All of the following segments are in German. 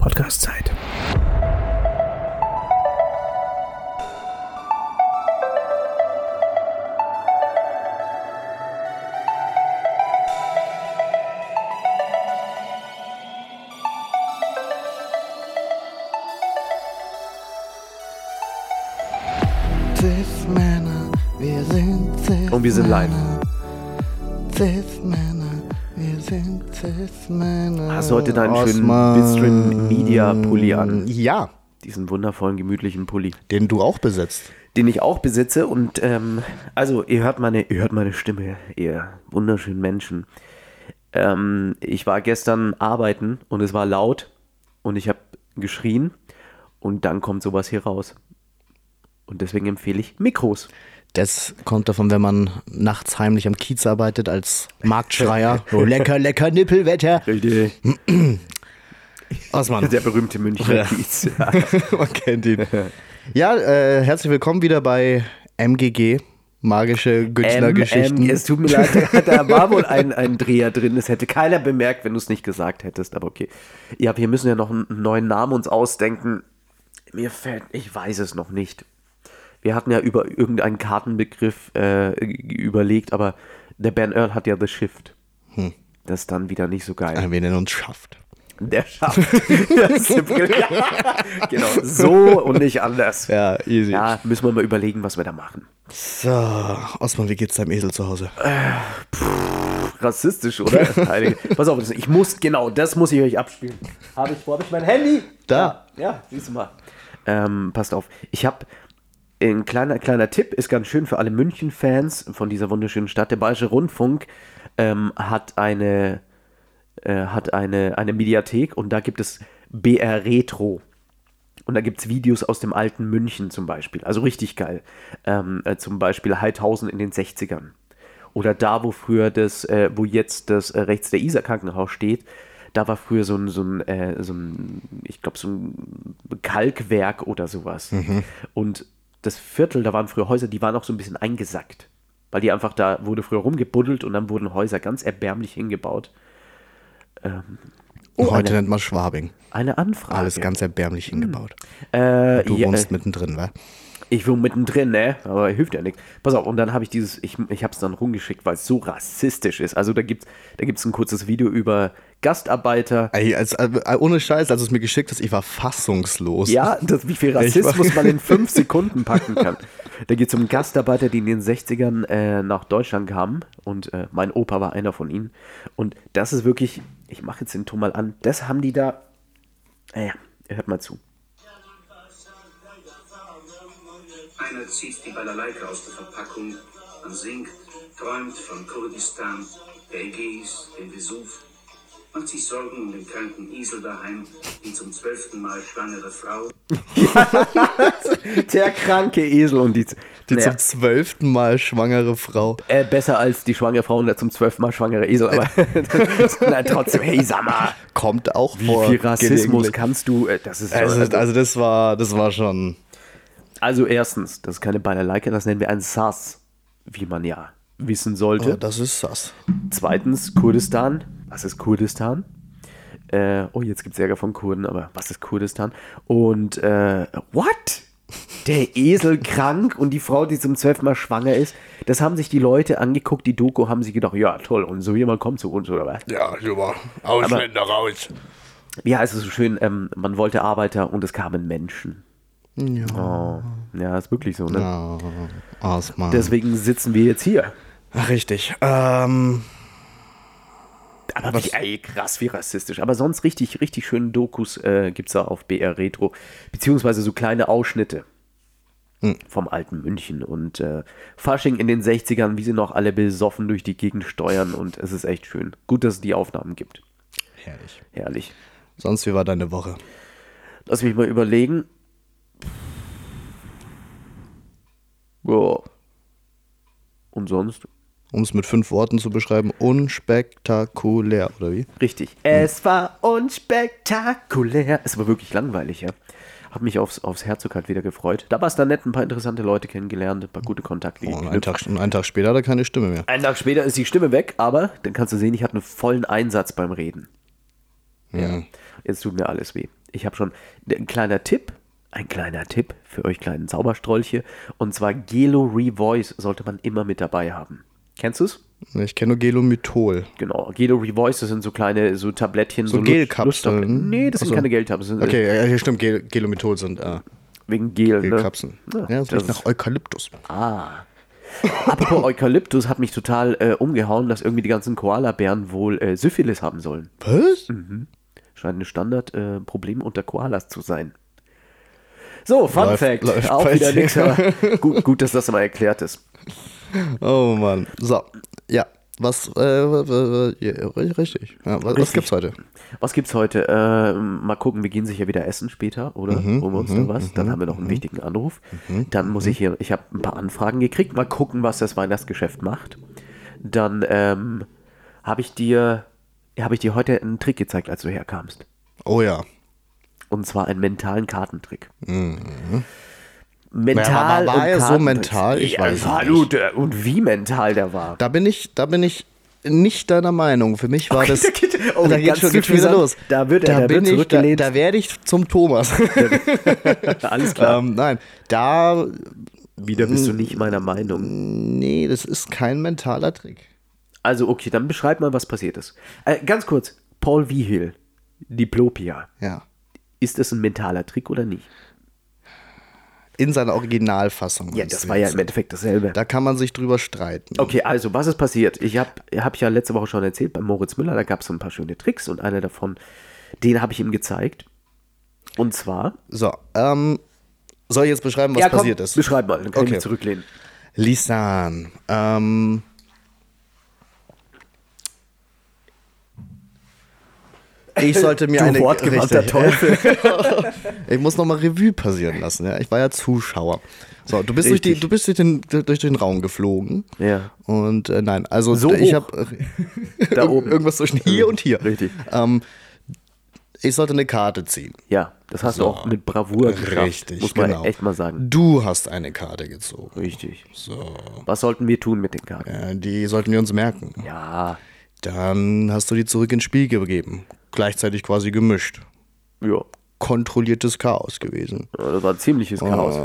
Podcast-Zeit. Und wir sind live. Hast du heute deinen schönen Osman. Bitstream Media Pulli an? Ja, Diesen wundervollen, gemütlichen Pulli. den du auch besitzt. Den ich auch besitze und ähm, also ihr hört meine, ihr hört meine Stimme, ihr wunderschönen Menschen. Ähm, ich war gestern arbeiten und es war laut und ich habe geschrien und dann kommt sowas hier raus. Und deswegen empfehle ich Mikros. Das kommt davon, wenn man nachts heimlich am Kiez arbeitet als Marktschreier. So lecker, lecker Nippelwetter. Richtig. Osman, Der berühmte Münchner Ja. Kiez. Ja. man kennt ihn. Ja, äh, herzlich willkommen wieder bei MGG, magische Günstlergeschichten. Ähm, es tut mir leid, da war wohl ein, ein Dreher drin. Das hätte keiner bemerkt, wenn du es nicht gesagt hättest. Aber okay. Ja, wir müssen ja noch einen neuen Namen uns ausdenken. Mir fällt, ich weiß es noch nicht. Wir hatten ja über irgendeinen Kartenbegriff äh, überlegt, aber der Ben Earl hat ja The Shift. Hm. Das ist dann wieder nicht so geil. Äh, wir nennen uns Schaft. Der brillant. genau, so und nicht anders. Ja, easy. Ja, müssen wir mal überlegen, was wir da machen. So, Osman, wie geht's deinem Esel zu Hause? Rassistisch, oder? Pass auf, ich muss, genau, das muss ich euch abspielen. Habe ich, wo habe ich mein Handy? Da. Ja, ja siehst du mal. Ähm, passt auf. Ich habe ein kleiner, kleiner Tipp, ist ganz schön für alle München-Fans von dieser wunderschönen Stadt. Der Bayerische Rundfunk ähm, hat eine, äh, hat eine, eine Mediathek und da gibt es BR Retro. Und da gibt es Videos aus dem alten München zum Beispiel. Also richtig geil. Ähm, äh, zum Beispiel Heidhausen in den 60ern. Oder da, wo früher das, äh, wo jetzt das äh, rechts der Isar Krankenhaus steht, da war früher so ein, so ein, äh, so ein ich glaube, so ein Kalkwerk oder sowas. Und das Viertel, da waren früher Häuser, die waren auch so ein bisschen eingesackt. Weil die einfach, da wurde früher rumgebuddelt und dann wurden Häuser ganz erbärmlich hingebaut. Oh, heute eine- nennt man Schwabing. Eine Anfrage. Alles ganz erbärmlich hingebaut. Äh, Du ja, wohnst äh, mittendrin, wa? Ich wohne mittendrin, ne? Aber hilft ja nichts. Pass auf, und dann habe ich dieses, ich, ich habe es dann rumgeschickt, weil es so rassistisch ist. Also da gibt es da gibt's ein kurzes Video über Gastarbeiter. Ey, als, äh, ohne Scheiß, als du es mir geschickt hast, ich war fassungslos. Ja, das, wie viel Rassismus man in fünf Sekunden packen kann. Da geht es um Gastarbeiter, die in den 60ern äh, nach Deutschland kamen. Und äh, mein Opa war einer von ihnen. Und das ist wirklich, ich mache jetzt den Ton mal an, das haben die da. Naja, hört mal zu. Einer zieht die Balalaika aus der Verpackung, man singt, träumt von Kurdistan, der Ägäis, dem Vesuv, macht sich Sorgen um den kranken Isel daheim, die zum zwölften Mal schwangere Frau, Der kranke Esel und die, Die naja, zum zwölften Mal schwangere Frau. Äh, besser als die schwangere Frau und der zum zwölften Mal schwangere Esel, aber na, trotzdem, hey, sag mal, Kommt auch wie vor. viel Rassismus kannst du, äh, das ist, Also, also, also das war, das war schon. Also erstens, das ist keine Balalaika, das nennen wir ein Sass, wie man ja wissen sollte. Oh, das ist das. Zweitens, Kurdistan, was ist Kurdistan? Äh, oh, jetzt gibt es Ärger von Kurden, aber was ist Kurdistan? Und, äh, what? Der Esel krank und die Frau, die zum zwölften Mal schwanger ist, das haben sich die Leute angeguckt, die Doku, haben sich gedacht, ja toll, und so jemand kommt zu uns, oder was? Ja, super. Ausländer raus. Wie heißt es so schön, ähm, man wollte Arbeiter und es kamen Menschen. Ja. Oh, ja, ist wirklich so, ne? Oh, Osman. Deswegen sitzen wir jetzt hier. Ach, richtig. Ähm, Aber wie, ey, krass, wie rassistisch. Aber sonst richtig, richtig schöne Dokus äh, gibt es da auf BR Retro. Beziehungsweise so kleine Ausschnitte vom alten München. Und äh, Fasching in den 60ern, wie sie noch alle besoffen durch die Gegend steuern. Und es ist echt schön. Gut, dass es die Aufnahmen gibt. herrlich. Herrlich. Sonst, wie war deine Woche? Lass mich mal überlegen. Ja. Und sonst? Um es mit fünf Worten zu beschreiben, unspektakulär, oder wie? Richtig. Es war unspektakulär. Es war wirklich langweilig, ja. Hab mich aufs, aufs Herzog halt wieder gefreut. Da war es dann nett, ein paar interessante Leute kennengelernt, ein paar gute Kontakte Oh, und einen. Tag, und einen Tag später hat er keine Stimme mehr. Einen Tag später ist die Stimme weg, aber dann kannst du sehen, ich hatte einen vollen Einsatz beim Reden. Ja. Jetzt tut mir alles weh. Ich habe schon ein kleiner Tipp, ein kleiner Tipp für euch kleinen Zauberstrolche. Und zwar Gelo Revoice sollte man immer mit dabei haben. Kennst du es? Ich kenne nur Gelomythol. Genau. Gelo Revoice, das sind so kleine, so Tablettchen. So Lust- Gelkapseln? Nee, das sind Ach so. keine Gelkapseln. Okay, ja, hier stimmt, Gel Gelomythol sind äh, Wegen Gel, ne? Gelkapseln. Ja, Ja, das riecht nach Eukalyptus. Ah. Apropos Eukalyptus hat mich total äh, umgehauen, dass irgendwie die ganzen Koalabären wohl äh, Syphilis haben sollen. Was? Scheint ein Standardproblem äh, unter Koalas zu sein. So, Fun Läuft- Fact. läuft Auch wieder nichts, gut, gut, dass das mal erklärt ist. Oh Mann. So, ja. Was, äh, äh, richtig. Ja, was, was Richtig. gibt's heute? Was gibt's heute? Äh, mal gucken, wir gehen sicher wieder essen später, oder? Mhm, Holen wir uns da was? Dann haben wir noch einen wichtigen Anruf. Dann muss ich hier, ich habe ein paar Anfragen gekriegt. Mal gucken, was das Weihnachtsgeschäft macht. Dann ähm, habe ich dir, habe ich dir heute einen Trick gezeigt, als du herkamst. Oh ja. Und zwar einen mentalen Kartentrick. Mhm. Mental. War- war- war er so mental? Ich ja, weiß war nicht. du, und wie mental der war. Da bin ich, da bin ich nicht deiner Meinung. Für mich war das. da geht- oh, da geht schon, geht schon wieder los. Da wird er- da da bin ich, da, da werde ich zum Thomas. Alles klar. ähm, nein, da, Wieder bist du nicht meiner Meinung. nee, das ist kein mentaler Trick. Also, okay, dann beschreib mal, was passiert ist. Äh, ganz kurz, Paul Wiehill, Diplopia. Ja. Ist das ein mentaler Trick oder nicht? In seiner Originalfassung. Ja, das war ja im Endeffekt dasselbe. Da kann man sich drüber streiten. Okay, also, was ist passiert? Ich habe hab ja letzte Woche schon erzählt, bei Moritz Müller, da gab es so ein paar schöne Tricks und einer davon, den habe ich ihm gezeigt. Und zwar. So, ähm, soll ich jetzt beschreiben, was ja, komm, passiert ist? Beschreib mal, dann kann ich Okay. mich zurücklehnen. Lisan, ähm, ich sollte mir Du eine wortgewandter. Teufel. Ich muss nochmal Revue passieren lassen. Ja? Ich war ja Zuschauer. So, du bist, durch, die, du bist durch, den, durch den Raum geflogen. Ja. Und äh, nein, also So ich habe Da oben. irgendwas zwischen hier und hier. Richtig. Ähm, ich sollte eine Karte ziehen. Ja, das hast So. du auch mit Bravour geschafft. Richtig, Muss man genau. echt mal sagen. Du hast eine Karte gezogen. Richtig. So, Was sollten wir tun mit den Karten? äh, die sollten wir uns merken. Ja, Dann hast du die zurück ins Spiel gegeben. Gleichzeitig quasi gemischt. ja. Kontrolliertes Chaos gewesen. Das war ziemliches Chaos.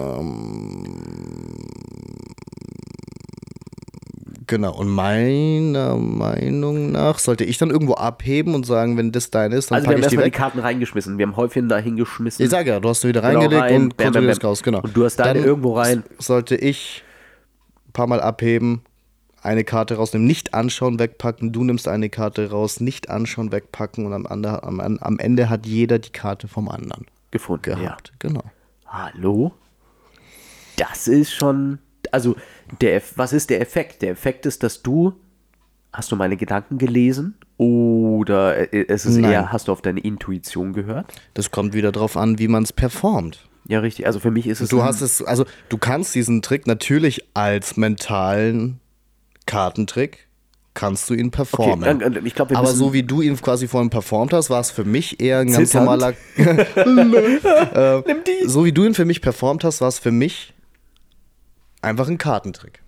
Genau. Und meiner Meinung nach sollte ich dann irgendwo abheben und sagen, wenn das dein ist, dann Also wir packe haben ich die erstmal die weg. Karten reingeschmissen. Wir haben Häufchen da hingeschmissen. Ich sag ja, du hast sie wieder Genau, reingelegt rein, und bam, bam, kontrolliertes bam. Chaos, genau. Und du hast deine irgendwo rein. Sollte ich ein paar Mal abheben, eine Karte rausnehmen, nicht anschauen, wegpacken, du nimmst eine Karte raus, nicht anschauen, wegpacken und am, Ende- am, am Ende hat jeder die Karte vom anderen gefunden. gehabt. Genau. Ja. Hallo? Das ist schon. Also, der, was ist der Effekt? Der Effekt ist, dass du. Hast du meine Gedanken gelesen? Oder äh, es ist Nein. eher, hast du auf deine Intuition gehört? Das kommt wieder drauf an, wie man es performt. Ja, richtig. Also für mich ist es. Du hast es, also du kannst diesen Trick natürlich als mentalen Kartentrick, kannst du ihn performen. Okay, ich glaube, wir Aber so wie du ihn quasi vorhin performt hast, war es für mich eher ein ganz Zitternd. normaler. äh, So wie du ihn für mich performt hast, war es für mich einfach ein Kartentrick.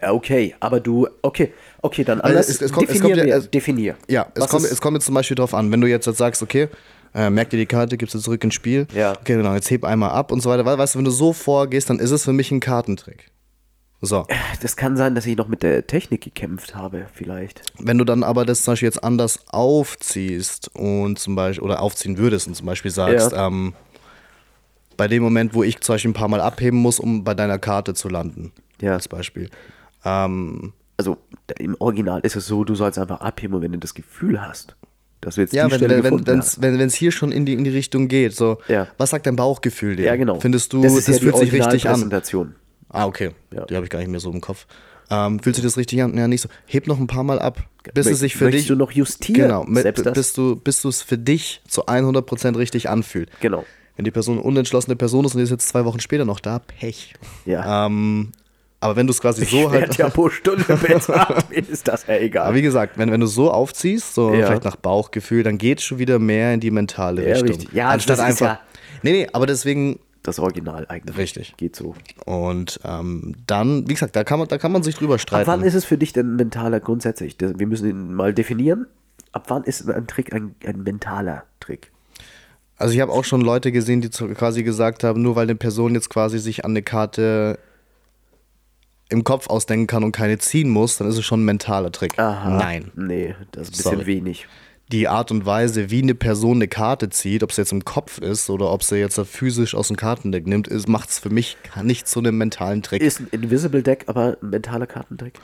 Okay, aber du. Okay, okay, dann Also anders. es- es kommt- es definier, kommt ja- mir- es- definier. Ja, es kommt, es kommt jetzt zum Beispiel drauf an, wenn du jetzt, jetzt sagst, okay, äh, merk dir die Karte, gibst sie zurück ins Spiel. Ja. Okay, genau, jetzt heb einmal ab und so weiter. Weißt du, wenn du so vorgehst, dann ist es für mich ein Kartentrick. So. Das kann sein, dass ich noch mit der Technik gekämpft habe, vielleicht. Wenn du dann aber das zum Beispiel jetzt anders aufziehst und zum Beispiel, oder aufziehen würdest und zum Beispiel sagst, Ja. ähm, bei dem Moment, wo ich zum Beispiel ein paar Mal abheben muss, um bei deiner Karte zu landen, Ja. als Beispiel. Ähm, Also im Original ist es so, du sollst einfach abheben und wenn du das Gefühl hast, dass du jetzt ja, die wenn Stelle es wenn, wenn's, wenn, wenn's hier schon in die, in die Richtung geht, so, Ja. was sagt dein Bauchgefühl dir? Ja, genau. Findest du, das, das, ist ja die fühlt sich richtig an? Ah, okay. Ja. Die habe ich gar nicht mehr so im Kopf. Ähm, fühlt sich das richtig an? Ja, nicht so. Heb noch ein paar Mal ab, bis Mö- es sich für möchtest dich. du noch justieren? Genau, mit, Selbst das? bis du bis du es für dich zu 100% richtig anfühlt. Genau. Wenn die Person eine unentschlossene Person ist und die ist jetzt zwei Wochen später noch da, Pech. Ja. Ähm, aber wenn du es quasi ich so halt. ja pro Stunde bezahlt. Ist das ja egal. Aber wie gesagt, wenn, wenn du so aufziehst, so Ja. vielleicht nach Bauchgefühl, dann geht es schon wieder mehr in die mentale Ja, Richtung. richtig. Ja, Anstatt das ist einfach. ja- Nee, nee, aber deswegen. Das Original eigentlich. Richtig. Geht so. Und ähm, dann, wie gesagt, da kann man, da kann man sich drüber Ab streiten. wann ist es für dich denn mentaler grundsätzlich? Wir müssen ihn mal definieren. Ab wann ist ein Trick ein, ein mentaler Trick? Also ich habe auch schon Leute gesehen, die quasi gesagt haben, nur weil eine Person jetzt quasi sich an eine Karte im Kopf ausdenken kann und keine ziehen muss, dann ist es schon ein mentaler Trick. Aha. Nein. Nee, das ist ein bisschen Sorry. wenig. Die Art und Weise, wie eine Person eine Karte zieht, ob sie jetzt im Kopf ist oder ob sie jetzt physisch aus dem Kartendeck nimmt, macht es für mich nicht zu einem mentalen Trick. Ist ein Invisible Deck, aber ein mentaler Kartentrick?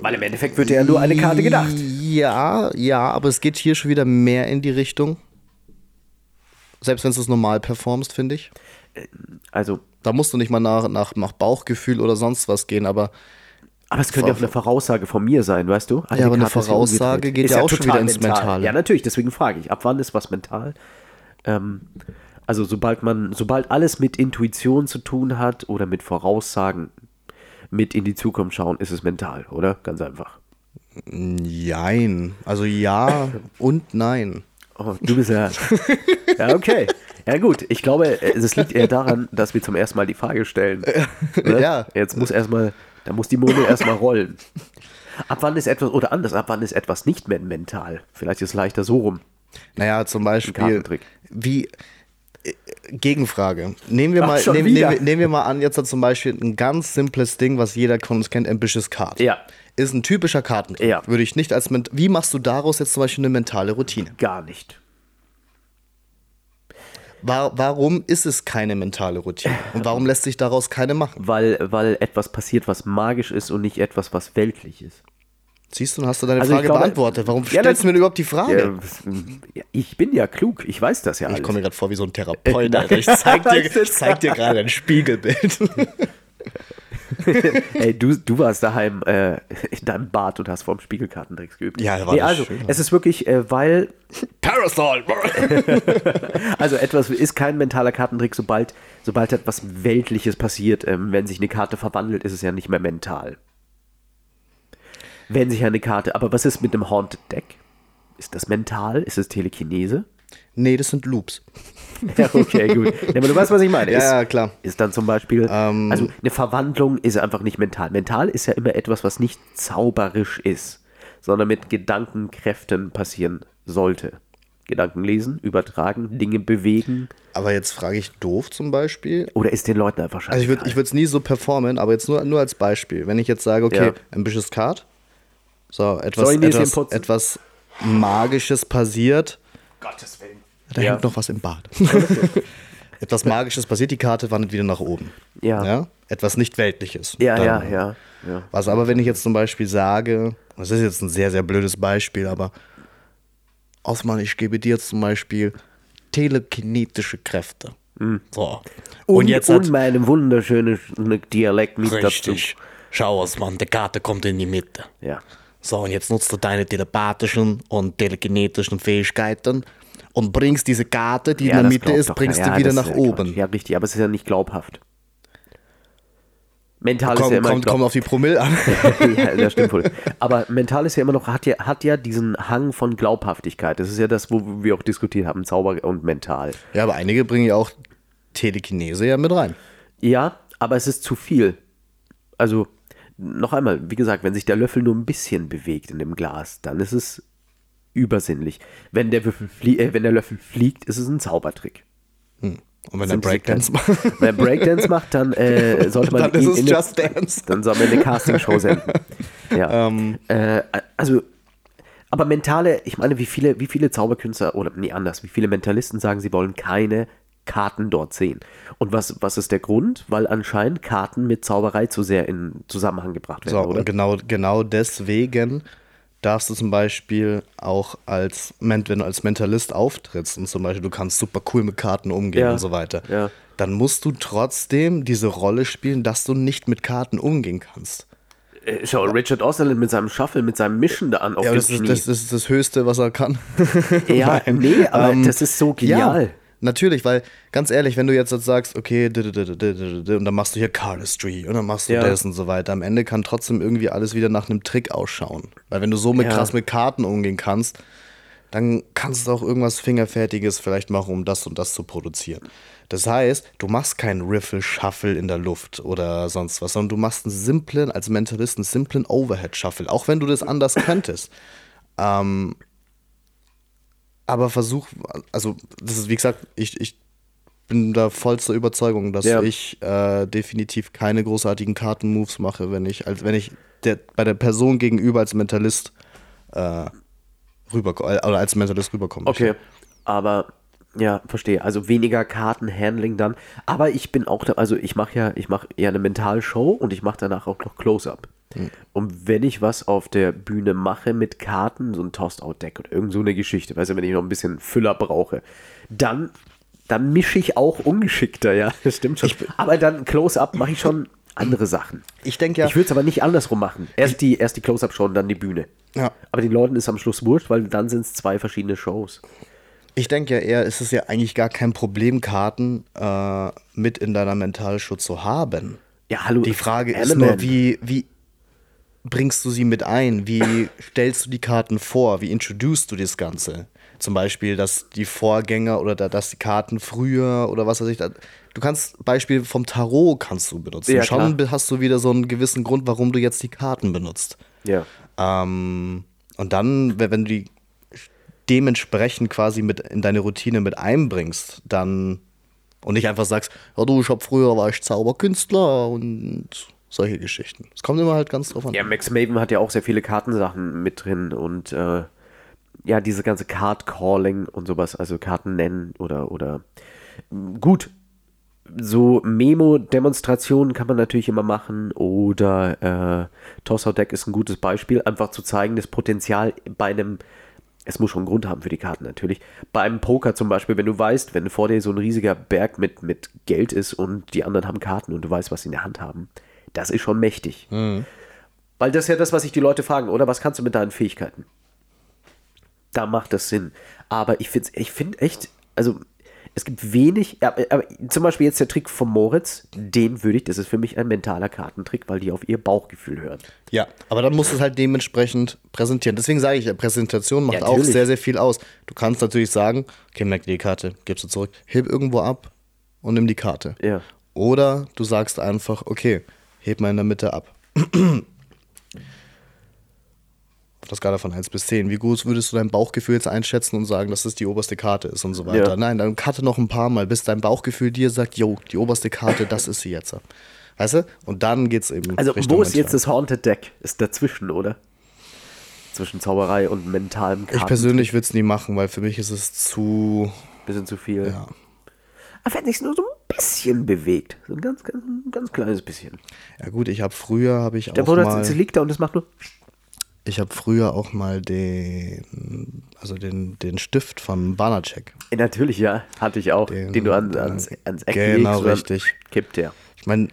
Weil im Endeffekt wird ja nur eine Karte gedacht. Ja, ja, aber es geht hier schon wieder mehr in die Richtung. Selbst wenn du es normal performst, finde ich. Also, Da musst du nicht mal nach, nach, nach Bauchgefühl oder sonst was gehen, aber aber es könnte ja auch eine Voraussage von mir sein, weißt du? Ja, aber eine ja Voraussage geht Ist ja auch schon wieder ins mental. Mentale. Ja, natürlich, deswegen frage ich, ab wann ist was mental? Ähm, also sobald man, sobald alles mit Intuition zu tun hat oder mit Voraussagen, mit in die Zukunft schauen, ist es mental, oder? Ganz einfach. jein. Also ja und nein. Oh, du bist ja. ja, okay. Ja, gut. Ich glaube, es liegt eher daran, dass wir zum ersten Mal die Frage stellen. Ne? Ja. Jetzt muss erstmal, da muss die Murmel erstmal rollen. Ab wann ist etwas, oder anders, ab wann ist etwas nicht mehr mental? Vielleicht ist es leichter so rum. Naja, zum Beispiel, wie äh, Gegenfrage. Nehmen wir Ach, mal, nehmen, wieder. nehmen, wir- mal an, jetzt hat zum Beispiel ein ganz simples Ding, was jeder von uns kennt, Ambitious Card. Ja. Ist ein typischer Kartentrick. Ja. Würde ich nicht als Wie machst du daraus jetzt zum Beispiel eine mentale Routine? Gar nicht. Wa- warum ist es keine mentale Routine? Und warum lässt sich daraus keine machen? Weil, weil etwas passiert, was magisch ist und nicht etwas, was weltlich ist. Siehst du, dann hast du deine Also Frage glaube- beantwortet. Warum Ja, stellst du mir überhaupt die Frage? Ja, ich bin ja klug, ich weiß das ja alles. Ich komme mir gerade vor wie so ein Therapeut. Alter. Ich zeig dir, ich zeig dir gerade ein Spiegelbild. Ey, du, du warst daheim äh, in deinem Bad und hast vorm Spiegelkartentricks geübt. Ja, war nee, das also, schön. es ist wirklich, äh, weil, Parasol! also etwas ist kein mentaler Kartentrick, sobald, sobald etwas Weltliches passiert, ähm, wenn sich eine Karte verwandelt, ist es ja nicht mehr mental. Wenn sich eine Karte, aber was ist mit einem Haunted Deck? Ist das mental? Ist es Telekinese? Nee, das sind Loops. Ja, okay, gut. Ja, aber du weißt, was ich meine. Ja, ist, ja, klar. Ist dann zum Beispiel, Ähm, also eine Verwandlung ist einfach nicht mental. Mental ist ja immer etwas, was nicht zauberisch ist, sondern mit Gedankenkräften passieren sollte. Gedanken lesen, übertragen, Dinge bewegen. Aber jetzt frage ich doof zum Beispiel. Oder ist den Leuten einfach scheiße? Also ich würde es nie so performen, aber jetzt nur, nur als Beispiel. Wenn ich jetzt sage, okay, Ja. Ambitious Card, so etwas, Soll ich Näschen etwas, etwas Magisches passiert, Gottes Willen. Da Ja. hängt noch was im Bad. etwas Magisches passiert, die Karte wandert wieder nach oben. Ja. Etwas nicht Weltliches. Ja, Dann- ja, ja, ja. Was aber, wenn ich jetzt zum Beispiel sage, das ist jetzt ein sehr, sehr blödes Beispiel, aber Osman, ich gebe dir jetzt zum Beispiel telekinetische Kräfte. So. Und, Und, jetzt und hat, meinem wunderschönen Dialekt mit Richtig. Schau, Osman, die Karte kommt in die Mitte. dazu. Ja. So, und jetzt nutzt du deine telepathischen und telekinetischen Fähigkeiten und bringst diese Karte, die ja, in der Mitte ist, bringst keiner. du wieder nach ist ja oben. Quatsch. Ja, richtig, aber es ist ja nicht glaubhaft. Mental ist Komm, ja immer kommt, kommt auf die Promille an. ja, das stimmt wohl. Aber mental ist ja immer noch, hat ja, hat ja diesen Hang von Glaubhaftigkeit. Das ist ja das, wo wir auch diskutiert haben, Zauber und mental. ja, aber einige bringen ja auch Telekinese ja mit rein. Ja, aber es ist zu viel. Also, noch einmal, wie gesagt, wenn sich der Löffel nur ein bisschen bewegt in dem Glas, dann ist es übersinnlich. Wenn der, äh, wenn der Löffel fliegt, ist es ein Zaubertrick. Und wenn er Breakdance macht. Wenn er Breakdance macht, dann äh, sollte man Dann ist ihn es in Just eine, Dance. Dann soll man eine Castingshow senden. Ja. Ähm. Äh, also, aber mentale, ich meine, wie viele, wie viele Zauberkünstler, oder nee, anders, wie viele Mentalisten sagen, sie wollen keine Karten dort sehen. Und was, was ist der Grund? Weil anscheinend Karten mit Zauberei zu sehr in Zusammenhang gebracht werden, So, oder? genau, genau deswegen darfst du zum Beispiel auch als, wenn du als Mentalist auftrittst und zum Beispiel du kannst super cool mit Karten umgehen Ja, und so weiter, ja. dann musst du trotzdem diese Rolle spielen, dass du nicht mit Karten umgehen kannst. Äh, Schau, Richard Osserland mit seinem Shuffle, mit seinem Mischen da an auf Ja, das ist, das, das ist das Höchste, was er kann. ja, nee, aber Ähm, das ist so genial. Ja, natürlich, weil ganz ehrlich, wenn du jetzt sagst, okay, und dann machst du hier Cardistry und dann machst du Ja. das und so weiter, am Ende kann trotzdem irgendwie alles wieder nach einem Trick ausschauen. Weil wenn du so mit Ja. krass mit Karten umgehen kannst, dann kannst du auch irgendwas Fingerfertiges vielleicht machen, um das und das zu produzieren. Das heißt, du machst keinen Riffle-Shuffle in der Luft oder sonst was, sondern du machst einen simplen, als Mentalist einen simplen Overhead-Shuffle, auch wenn du das anders könntest. Ähm, Aber versuch, also das ist wie gesagt, ich, ich bin da vollster Überzeugung, dass Ja. ich äh, definitiv keine großartigen Kartenmoves mache, wenn ich, als wenn ich der, bei der Person gegenüber als Mentalist äh, rüber oder als Mentalist rüberkomme. Okay, aber ja, verstehe. Also weniger Kartenhandling dann. Aber ich bin auch da, also ich mache ja, ich mache eher eine Mentalshow und ich mache danach auch noch Close-Up. Und wenn ich was auf der Bühne mache mit Karten, so ein Tossed-Out-Deck oder irgend so eine Geschichte, weißt du, wenn ich noch ein bisschen Füller brauche, dann, dann mische ich auch ungeschickter, ja, das stimmt schon. aber dann Close-Up mache ich schon andere Sachen. Ich denke ja, Ich würde es aber nicht andersrum machen. Erst die, erst die Close-Up-Show und dann die Bühne. Ja. Aber den Leuten ist am Schluss wurscht, weil dann sind es zwei verschiedene Shows. ich denke ja eher, ist es ja eigentlich gar kein Problem, Karten äh, mit in deiner Mentalshow zu haben. Ja, hallo. Die Frage ist Element. nur, wie, wie bringst du sie mit ein? Wie stellst du die Karten vor? Wie introducest du das Ganze? Zum Beispiel, dass die Vorgänger oder da, dass die Karten früher oder was weiß ich. Da, du kannst Beispiel vom Tarot kannst du benutzen. Ja, Schon klar. hast du wieder so einen gewissen Grund, warum du jetzt die Karten benutzt. Ja. Ähm, und dann, wenn wenn du die dementsprechend quasi mit in deine Routine mit einbringst, dann und nicht einfach sagst, ja du, ich hab früher war ich Zauberkünstler und solche Geschichten. Es kommt immer halt ganz drauf an. Ja, Max Maven hat ja auch sehr viele Kartensachen mit drin und äh, ja, diese ganze Card Calling und sowas, also Karten nennen oder oder gut. So Memo-Demonstrationen kann man natürlich immer machen oder äh, Toss-Out-Deck ist ein gutes Beispiel, einfach zu zeigen, das Potenzial bei einem, es muss schon einen Grund haben für die Karten natürlich, beim Poker zum Beispiel, wenn du weißt, wenn vor dir so ein riesiger Berg mit, mit Geld ist und die anderen haben Karten und du weißt, was sie in der Hand haben, das ist schon mächtig. Weil das ist ja das, was sich die Leute fragen, oder? Was kannst du mit deinen Fähigkeiten? Da macht das Sinn. Aber ich finde ich find echt, also es gibt wenig, ja, aber zum Beispiel jetzt der Trick von Moritz, den würde ich, das ist für mich ein mentaler Kartentrick, weil die auf ihr Bauchgefühl hören. Ja, aber dann musst du es halt dementsprechend präsentieren. Deswegen sage ich, Präsentation macht Ja, auch sehr, sehr viel aus. Du kannst natürlich sagen, okay, merk dir die Karte, gibst du zurück, heb irgendwo ab und nimm die Karte. Ja. Oder du sagst einfach, okay, heb mal in der Mitte ab. Auf der Skala von 1 bis 10. Wie gut würdest du dein Bauchgefühl jetzt einschätzen und sagen, dass das die oberste Karte ist und so weiter? Ja. Nein, dann karte noch ein paar Mal, bis dein Bauchgefühl dir sagt, jo, die oberste Karte, das ist sie jetzt. Weißt du? Und dann geht's eben. Also, Richtung wo ist mental. jetzt das Haunted Deck? Ist dazwischen, oder? Zwischen Zauberei und mentalem Karten. Ich persönlich würde es nie machen, weil für mich ist es zu. Bisschen zu viel. Ja. Aber wenn sich nur so bisschen bewegt, so ein ganz, ganz, ganz kleines bisschen. Ja gut, ich habe früher habe ich Der auch Bruder mal, liegt da und es macht nur. ich habe früher auch mal den, also den, den Stift von Banacek. Natürlich, ja, hatte ich auch. Den, Den, du an, ans, ans Eck genau, legst dann richtig. Kippt der. Ich meine,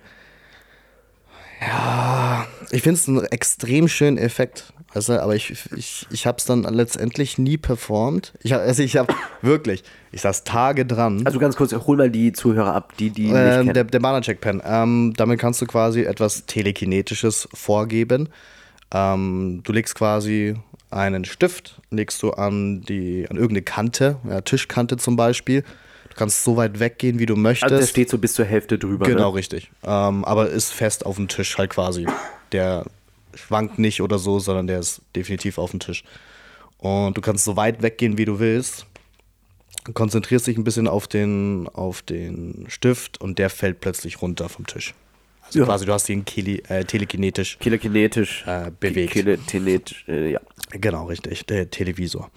ja, ich finde es einen extrem schönen Effekt. Weißt du, aber ich, ich, ich habe es dann letztendlich nie performt. Ich hab, also ich habe wirklich, ich saß Tage dran. Also ganz kurz, hol mal die Zuhörer ab, die die kennen. der, der Banachek Pen. Ähm, damit kannst du quasi etwas Telekinetisches vorgeben. Ähm, du legst quasi einen Stift, legst du an die an irgendeine Kante, ja, Tischkante zum Beispiel. Du kannst so weit weggehen, wie du möchtest. also der steht so bis zur Hälfte drüber. Genau, Ne? richtig. Ähm, aber ist fest auf dem Tisch halt quasi. Der schwankt nicht oder so, sondern der ist definitiv auf dem Tisch. Und du kannst so weit weggehen, wie du willst. Konzentrierst dich ein bisschen auf den, auf den Stift und der fällt plötzlich runter vom Tisch. Also Ja. quasi, du hast ihn kili, äh, telekinetisch. Telekinetisch. Äh, bewegt. Telekinetisch, äh, ja. Genau, richtig. Der Televisor.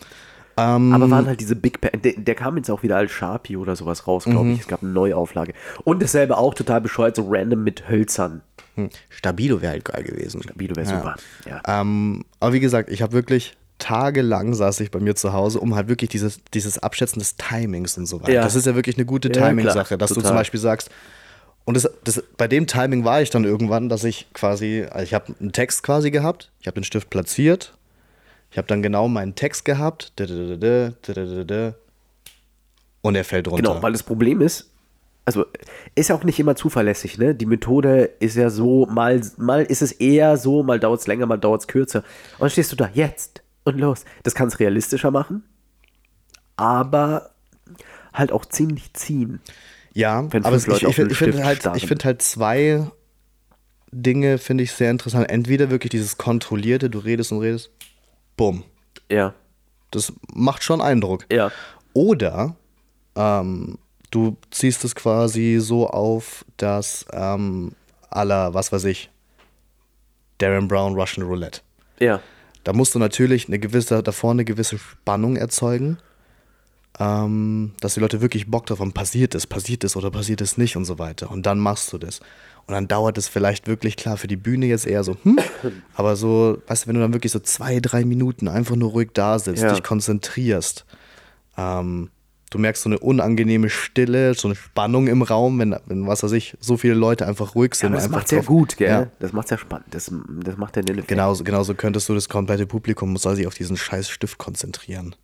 Aber waren halt diese Big Pen, der, der kam jetzt auch wieder als Sharpie oder sowas raus, glaube Mhm. ich. Es gab eine Neuauflage. Und dasselbe auch total bescheuert, so random mit Hölzern. Hm. Stabilo wäre halt geil gewesen. Video wäre super. Ja. Ähm, aber wie gesagt, ich habe wirklich tagelang saß ich bei mir zu Hause, um halt wirklich dieses, dieses Abschätzen des Timings und so weiter. Ja. Das ist ja wirklich eine gute Timing-Sache, dass du total. zum Beispiel sagst, und das, das, bei dem Timing war ich dann irgendwann, dass ich quasi, also ich habe einen Text quasi gehabt, ich habe den Stift platziert, ich habe dann genau meinen Text gehabt, und er fällt runter. Genau, weil das Problem ist, also ist ja auch nicht immer zuverlässig, ne? Die Methode ist ja so, mal, mal ist es eher so, mal dauert es länger, mal dauert es kürzer. Und dann stehst du da, jetzt und los. Das kann es realistischer machen, aber halt auch ziemlich ziehen. Ja, aber es- ich, ich, finde halt, ich find halt zwei Dinge finde ich sehr interessant. Entweder wirklich dieses kontrollierte, du redest und redest, bumm, Ja. Das macht schon Eindruck. Ja. Oder ähm, du ziehst es quasi so auf, dass ähm, aller, was weiß ich, Darren Brown Russian Roulette. Ja. Da musst du natürlich eine gewisse, davor eine gewisse Spannung erzeugen, ähm, dass die Leute wirklich Bock drauf haben, passiert es, passiert es oder passiert es nicht und so weiter. Und dann machst du das. Und dann dauert es vielleicht wirklich, klar, für die Bühne jetzt eher so, hm, aber so, weißt du, wenn du dann wirklich so zwei, drei Minuten einfach nur ruhig da sitzt, Ja. dich konzentrierst, ähm, du merkst so eine unangenehme Stille, so eine Spannung im Raum, wenn, wenn was weiß ich, so viele Leute einfach ruhig sind. Aber das macht sehr drauf- gut, gell? Ja. Das macht sehr spannend. Das, das macht den Effekt. Genauso, genauso könntest du das komplette Publikum soll sich auf diesen scheiß Stift konzentrieren.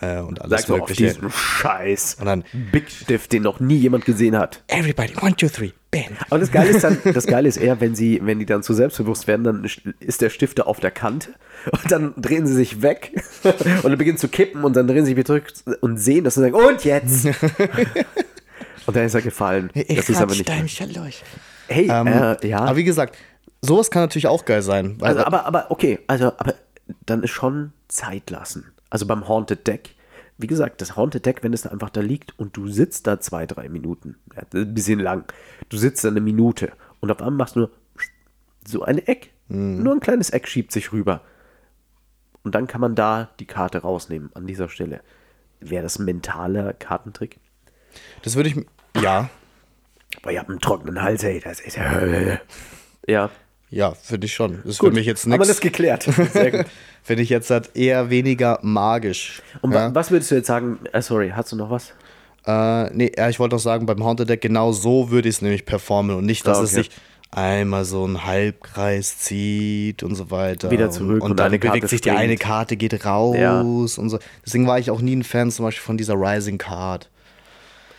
Äh, und alles du auf Mögliche. diesen Scheiß. Und dann, Big Stift, den noch nie jemand gesehen hat. everybody, one, two, three, bam. Aber das Geile ist dann, das Geile ist eher, wenn sie, wenn die dann zu selbstbewusst werden, dann ist der Stifter auf der Kante und dann drehen sie sich weg und dann beginnen zu kippen und dann drehen sie sich wieder zurück und sehen das und sagen, und jetzt? und dann ist er gefallen. das ist aber nicht. durch. Hey, Ähm, äh, ja. Aber wie gesagt, sowas kann natürlich auch geil sein. Weil, Also, aber, aber, okay, also, aber dann ist schon Zeit lassen. Also beim Haunted Deck, wie gesagt, das Haunted Deck, wenn es da einfach da liegt und du sitzt da zwei, drei Minuten, ja, ein bisschen lang, du sitzt da eine Minute und auf einmal machst du nur so ein Eck, nur ein kleines Eck schiebt sich rüber. Und dann kann man da die Karte rausnehmen an dieser Stelle. Wäre das ein mentaler Kartentrick? das würde ich, ja, Boah, ihr habt einen trockenen Hals, ey, das ist ja Hölle. Ja, ja, finde ich schon. Ist gut. für mich jetzt Aber das nichts. geklärt. Sehr gut. Finde ich jetzt halt eher weniger magisch. Und ja? wa was würdest du jetzt sagen? Äh, sorry, hast du noch was? Äh, nee, ja, ich wollte auch sagen, beim Haunted Deck genau so würde ich es nämlich performen und nicht, dass Ah, es okay. sich einmal so einen Halbkreis zieht und so weiter. Wieder zurück und, und dann eine Karte bewegt sich die springt. eine Karte, geht raus Ja. und so. Deswegen war ich auch nie ein Fan zum Beispiel von dieser Rising Card.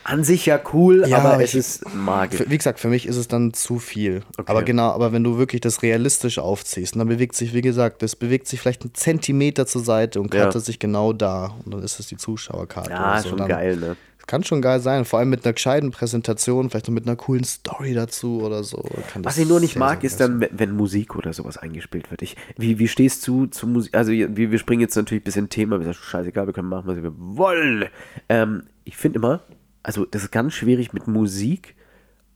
An sich ja cool, Ja, aber ich- es ist magisch. Wie gesagt, für mich ist es dann zu viel. Okay. Aber genau, aber wenn du wirklich das realistisch aufziehst, und dann bewegt sich, wie gesagt, das bewegt sich vielleicht einen Zentimeter zur Seite und Ja. kartet sich genau da. Und dann ist es die Zuschauerkarte. Ja, so. schon dann, geil, ne? Kann schon geil sein, vor allem mit einer gescheiten Präsentation, vielleicht noch mit einer coolen Story dazu oder so. Was ich nur nicht sehr, mag, sehr ist dann, wenn- wenn Musik oder sowas eingespielt wird. Ich, wie, wie stehst du zu Musik? Also, wir, wir springen jetzt natürlich ein bisschen Thema, wir sagen, scheißegal, wir können machen, was wir wollen. Ähm, ich finde immer, also, das ist ganz schwierig mit Musik,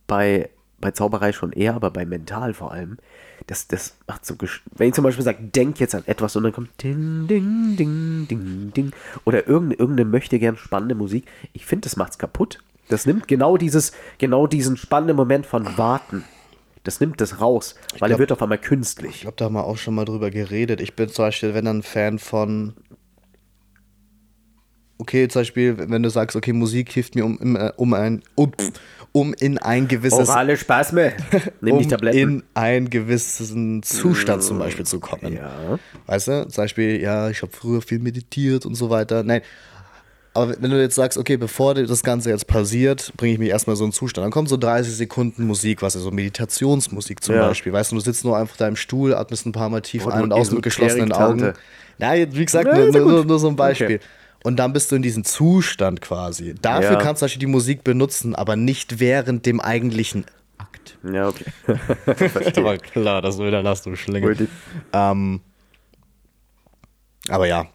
bei, bei Zauberei schon eher, aber bei Mental vor allem. Das, das macht so, gesch- wenn ich zum Beispiel sage, denk jetzt an etwas und dann kommt ding, ding, ding, ding, ding, oder irgendeine, irgendeine möchte gern spannende Musik, ich finde, das macht's kaputt. Das nimmt genau dieses, genau diesen spannenden Moment von Warten. Das nimmt das raus, weil er glaub- wird auf einmal Ich künstlich. glaube, da haben wir auch schon mal drüber geredet. Ich bin zum Beispiel, wenn dann ein Fan von. Okay, zum Beispiel, wenn du sagst, okay, Musik hilft mir um, äh, um ein um, um in ein gewisses Orale Spasme. Nimm um Tabletten. in einen gewissen Zustand zum Beispiel zu kommen. Ja. Weißt du, zum Beispiel, ja, ich habe früher viel meditiert und so weiter. Nein. Aber wenn du jetzt sagst, okay, bevor das Ganze jetzt passiert, bringe ich mich erstmal so in Zustand. Dann kommt so 30 Sekunden Musik, was ist so Meditationsmusik zum Ja. Beispiel. Weißt du, du sitzt nur einfach da im Stuhl, atmest ein paar Mal tief Boah, ein und aus mit geschlossenen. Augen. Ja, wie gesagt, Ja, nur, nur, nur so ein Beispiel. Okay. Und dann bist du in diesem Zustand quasi. Dafür Ja. kannst du die Musik benutzen, aber nicht während dem eigentlichen Akt. Ja, okay. Aber klar, das will dann hast du Schlinge. Gut. Ähm, aber ja,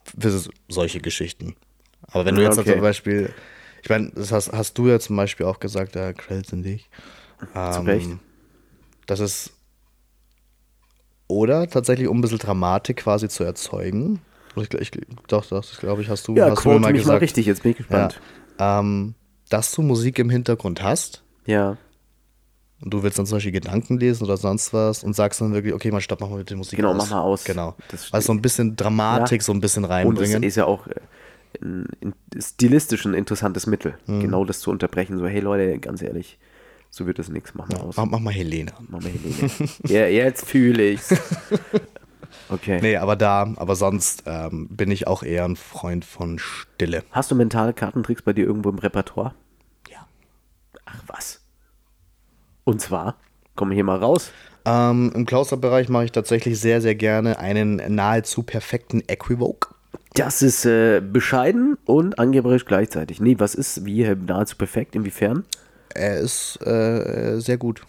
solche Geschichten. Aber wenn du Ja, jetzt okay. zum Beispiel, ich meine, das hast, hast du ja zum Beispiel auch gesagt, da Krells in dich. Zu Ähm, Recht. Das ist. Oder tatsächlich, um ein bisschen Dramatik quasi zu erzeugen. Ich, ich, doch, das glaube ich, hast du, Ja, hast du mir mal mich mal gesagt. richtig, jetzt bin ich Ja, gespannt. ähm, dass du Musik im Hintergrund hast Ja. und du willst dann zum Beispiel Gedanken lesen oder sonst was und sagst dann wirklich, okay, mal stopp, mach mal mit der Musik Genau, aus. mach mal aus. Genau. Das also so ein bisschen Dramatik Ja. so ein bisschen Und es reinbringen. ist ja auch äh, ein, ein stilistisch ein interessantes Mittel, Mhm. genau das zu unterbrechen. So, hey Leute, ganz ehrlich, so wird das nichts. Mach mal aus. mach, mach mal Helene. Mach mal Helene. ja, jetzt fühle ich's. Okay. Nee, aber da, aber sonst ähm, bin ich auch eher ein Freund von Stille. Hast du mentale Kartentricks bei dir irgendwo im Repertoire? Ja. Ach was. Und zwar, komm hier mal raus. Ähm, Im Klausterbereich mache ich tatsächlich sehr, sehr gerne einen nahezu perfekten Equivoke. Das ist äh, bescheiden und angeberisch gleichzeitig. Nee, was ist wie nahezu perfekt? Inwiefern? Er ist äh, sehr gut.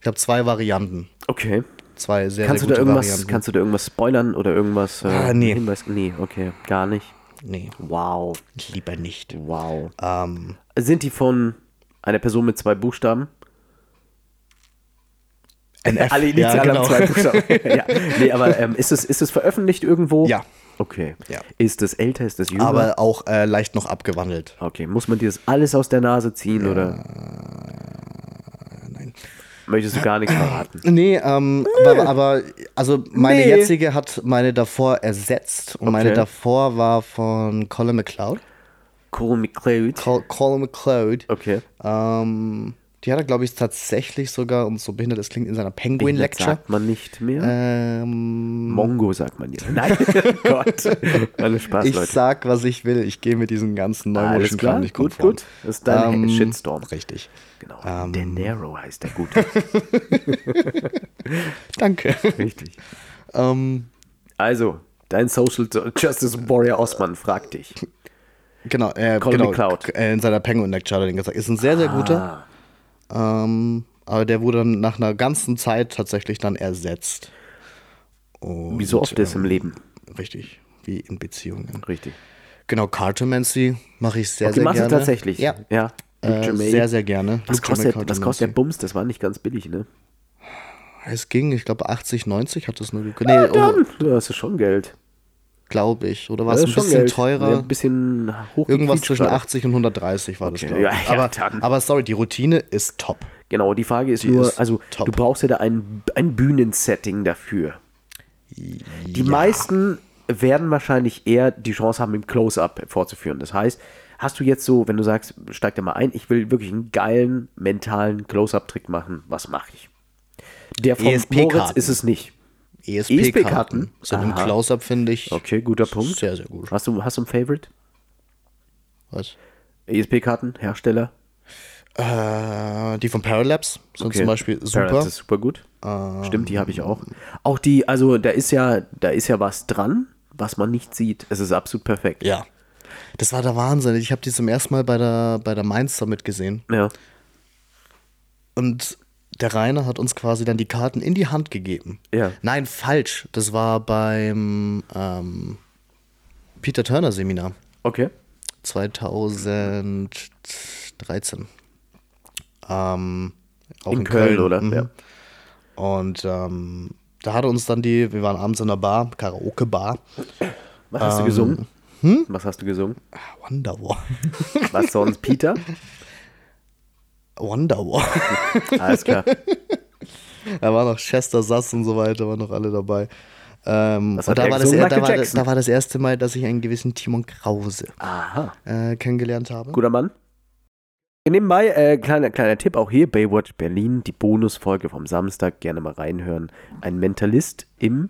Ich habe zwei Varianten. Okay. Zwei sehr, Kannst du, sehr da gute irgendwas, Varianten. kannst du da irgendwas spoilern oder irgendwas äh, Ah, nee. Hinweis? Nee, okay, gar nicht. nee, Wow, lieber nicht. wow. Ähm, Sind die von einer Person mit zwei Buchstaben? NF, Alle ja, Initialen genau. haben zwei Buchstaben. ja. Nee, aber ähm, ist, es, ist es veröffentlicht irgendwo? Ja. Okay. Ja. Ist es älter, ist es jünger? aber auch äh, leicht noch abgewandelt. okay, muss man dir das alles aus der Nase ziehen oder? Möchtest du gar nichts verraten? Nee, ähm, aber, aber also meine Nee. jetzige hat meine davor ersetzt und meine Okay. davor war von Colin McLeod. Cool McLeod. Col Colin McLeod. Okay. Ähm, die hat er, glaube ich, tatsächlich sogar, und so behindert es klingt, in seiner Penguin Behindert Lecture. sagt man nicht mehr. Ähm, Mongo sagt man jetzt. Nein, Gott. Alles Spaß, ich Leute. sag, was ich will. Ich gehe mit diesem ganzen neumodischen Kram nicht gut, konform. gut. Das ist dein Ähm, Shitstorm. Richtig. Genau. ähm, der Nero heißt der gut. Danke. Richtig. ähm, Also, dein Social Justice Warrior Osman fragt dich. genau, äh, Colin genau McLeod. äh, in seiner Penguin Lecture hat er den gesagt. Ist ein sehr, sehr guter. Ah, Ähm, aber der wurde dann nach einer ganzen Zeit tatsächlich dann ersetzt. Und, wie so oft ist im Leben. Richtig, wie in Beziehungen. Richtig. Genau, Cartomancy mache ich sehr, Okay, sehr machst du gerne. tatsächlich? Ja, Ja. Äh, sehr, sehr gerne. Was kostet, was kostet der. Bums? Das war nicht ganz billig, ne? Es ging, ich glaube 80, 90 hat es nur gekostet. Nee, oh, dann, das ist schon Geld. Glaube ich. Oder war Das es ist ein bisschen Geld. teurer? Ja, ein bisschen hoch. Irgendwas zwischen 80 und 130 war das, Okay, glaube ich. ja, ja, aber, aber sorry, die Routine ist top. Genau, die Frage ist Die nur, ist also top. du brauchst ja da ein, ein Bühnensetting dafür. Die meisten werden wahrscheinlich eher die Chance haben, im Close-Up vorzuführen. Das heißt, hast du jetzt so, wenn du sagst, steig da mal ein, ich will wirklich einen geilen mentalen Close-Up-Trick machen, was mache ich? Der von ESP-Karten. Moritz ist es nicht. ESP-Karten ESP-Karten? sind im Aha. Close-Up, finde ich, Okay, guter Punkt. sehr, sehr gut. Hast du, hast du ein Favorite? Was? ESP-Karten, Hersteller? Äh, die von Paralabs sind Okay. zum Beispiel super. Ähm. ist super gut. Stimmt, die habe ich auch. Auch die, also da ist ja, da ist ja was dran, was man nicht sieht. Es ist absolut perfekt. Ja. Das war der Wahnsinn. Ich habe die zum ersten Mal bei der, bei der Mainz Summit gesehen. Ja. Und der Rainer hat uns quasi dann die Karten in die Hand gegeben. Ja. Nein, falsch. Das war beim ähm, Peter Turner Seminar Okay. 2013. Ähm, auch In Köln, oder? Mhm. Ja. Und ähm, da hat uns dann die, wir waren abends in der Bar, Karaoke-Bar. Was hast du gesungen? Hm? Was hast du gesungen? Wonderwall. Was sonst, Peter? Wonderwall. Alles klar. Da war noch Chester Sass und so weiter, waren noch alle dabei. Ähm, Was und hat da war, das, da, war das, da war das erste Mal, dass ich einen gewissen Timon Krause Aha. äh, kennengelernt habe. Guter Mann. Nebenbei, äh, kleiner, kleiner Tipp auch hier, Baywatch Berlin, die Bonusfolge vom Samstag, gerne mal reinhören. Ein Mentalist im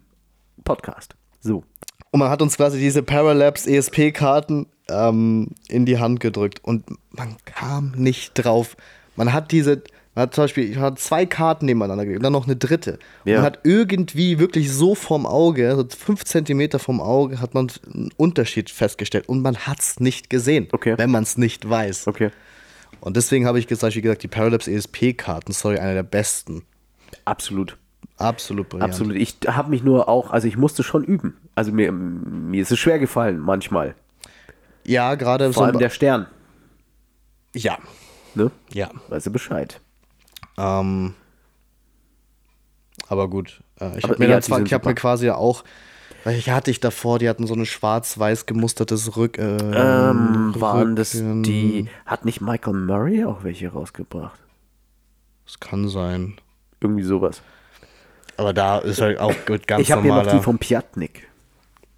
Podcast. So. Und man hat uns quasi diese Paralabs ESP-Karten ähm, in die Hand gedrückt und man kam nicht drauf. Man hat diese, man hat zum Beispiel, ich hatte zwei Karten nebeneinander gelegt und dann noch eine dritte. Ja. man hat irgendwie wirklich so vom Auge, so fünf Zentimeter vom Auge, hat man einen Unterschied festgestellt und man hat es nicht gesehen, Okay. wenn man es nicht weiß. Okay. Und deswegen habe ich gesagt, wie gesagt, die Paralabs ESP-Karten, sorry, einer der besten. Absolut. Absolut brillant. Absolut. Ich habe mich nur auch, also ich musste schon üben. Also mir, mir ist es schwer gefallen manchmal. Ja, gerade Vor allem der Stern. Ja, Ne? ja. Weißt du Bescheid. Ähm, aber gut. Äh, ich habe mir, ja, zwar, ich hab mir quasi auch, ich hatte ich davor, die hatten so ein schwarz-weiß gemustertes Rück. Äh, Ähm, waren das die, hat nicht Michael Murray auch welche rausgebracht? Das kann sein. Irgendwie sowas. Aber da ist halt auch ganz ich habe hier noch die vom Piatnik.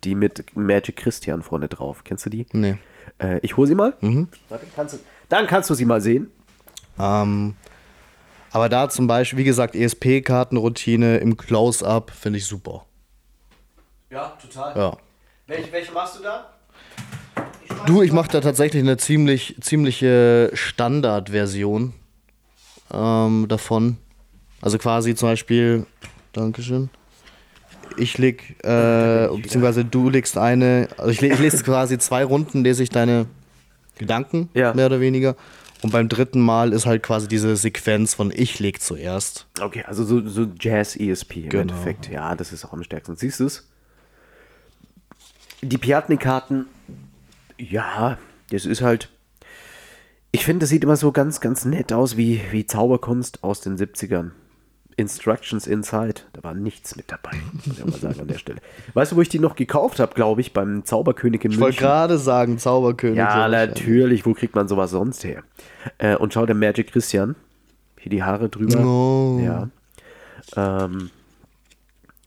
Die mit Magic Christian vorne drauf. Kennst du die? nee. Äh, ich hole sie mal. Mhm. Warte, kannst du, dann kannst du sie mal sehen. Ähm, aber da zum Beispiel, wie gesagt, ESP-Kartenroutine im Close-Up finde ich super. Ja, total. Ja. Welche, welche machst du da? Du, ich mache da tatsächlich eine ziemlich, ziemliche Standardversion ähm, davon. Also quasi zum Beispiel, Dankeschön. Ich leg, äh, beziehungsweise du legst eine, also ich, le- ich lese quasi zwei Runden, lese ich deine Gedanken, Ja. mehr oder weniger. Und beim dritten Mal ist halt quasi diese Sequenz von ich leg zuerst. Okay, also so, so Jazz-ESP im Genau. Endeffekt. Ja, das ist auch am stärksten. Siehst du es? Die Piatnik-Karten, ja, das ist halt. Ich finde, das sieht immer so ganz, ganz nett aus wie, wie Zauberkunst aus den 70ern. Instructions Inside, da war nichts mit dabei, muss ich mal sagen an der Stelle. Weißt du, wo ich die noch gekauft habe, glaube ich, beim Zauberkönig in Ich wollte München? gerade sagen, Zauberkönig. Ja, natürlich. Wo kriegt man sowas sonst her? Äh, und schau, der Magic Christian. Hier die Haare drüber. Oh. Ja. Ähm,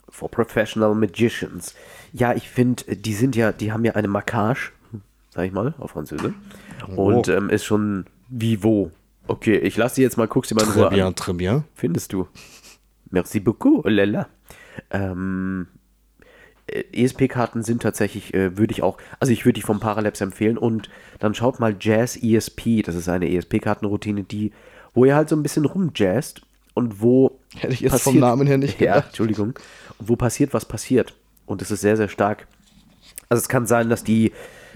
for Professional Magicians. Ja, ich finde, die sind ja, die haben ja eine Marquage, sag ich mal, auf Französisch. Oh. Und ähm, ist schon wie wo. Okay, ich lasse die jetzt mal, guck sie mal in Ruhe Très bien, an. très bien. Findest du? Merci beaucoup, oh lala. Ähm, äh, ESP-Karten sind tatsächlich, äh, würde ich auch, also ich würde die vom Paralabs empfehlen und dann schaut mal Jazz ESP, das ist eine ESP-Kartenroutine, die, wo ihr halt so ein bisschen rumjazzt und wo Hätte ich jetzt vom Namen her nicht Ja, gedacht. Entschuldigung. Und wo passiert, was passiert. Und es ist sehr, sehr stark. Also es kann sein, dass die,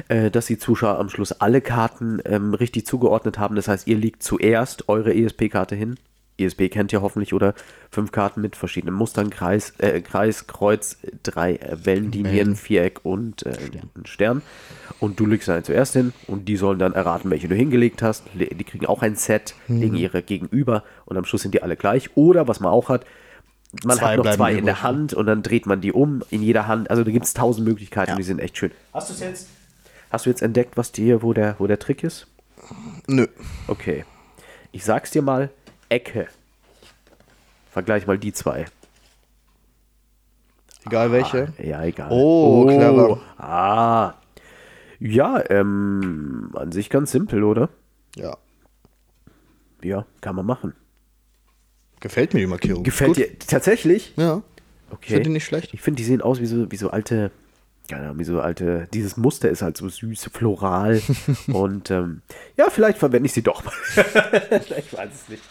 äh, dass die Zuschauer am Schluss alle Karten ähm, richtig zugeordnet haben. Das heißt, ihr legt zuerst eure ESP-Karte hin. ESP kennt ihr hoffentlich, oder? Fünf Karten mit verschiedenen Mustern, Kreis, äh, Kreis Kreuz, drei äh, Wellenlinien, Wellen. Viereck und äh, ein Stern. Und du legst eine zuerst hin und die sollen dann erraten, welche du hingelegt hast. Die kriegen auch ein Set, legen ihre gegenüber und am Schluss sind die alle gleich. Oder was man auch hat, man Zwei hat noch zwei in der Hand und dann dreht man die um in jeder Hand. Also da gibt es tausend Möglichkeiten, Ja. die sind echt schön. Hast du es jetzt? Hast du jetzt entdeckt, was dir, wo der, wo der Trick ist? Nö. Okay. Ich sag's dir mal, Ecke. Vergleich mal die zwei. Egal welche. Ja, egal. Oh, clever. Ah. Ja, ähm, an sich ganz simpel, oder? Ja. Ja, kann man machen. Gefällt mir die Markierung. Gefällt Gut. dir tatsächlich? Ja. Okay. Finde die nicht schlecht. Ich finde, die sehen aus wie so, wie so alte, keine Ahnung, wie so alte, dieses Muster ist halt so süß, floral. und ähm, ja, vielleicht verwende ich sie doch mal. ich weiß es nicht.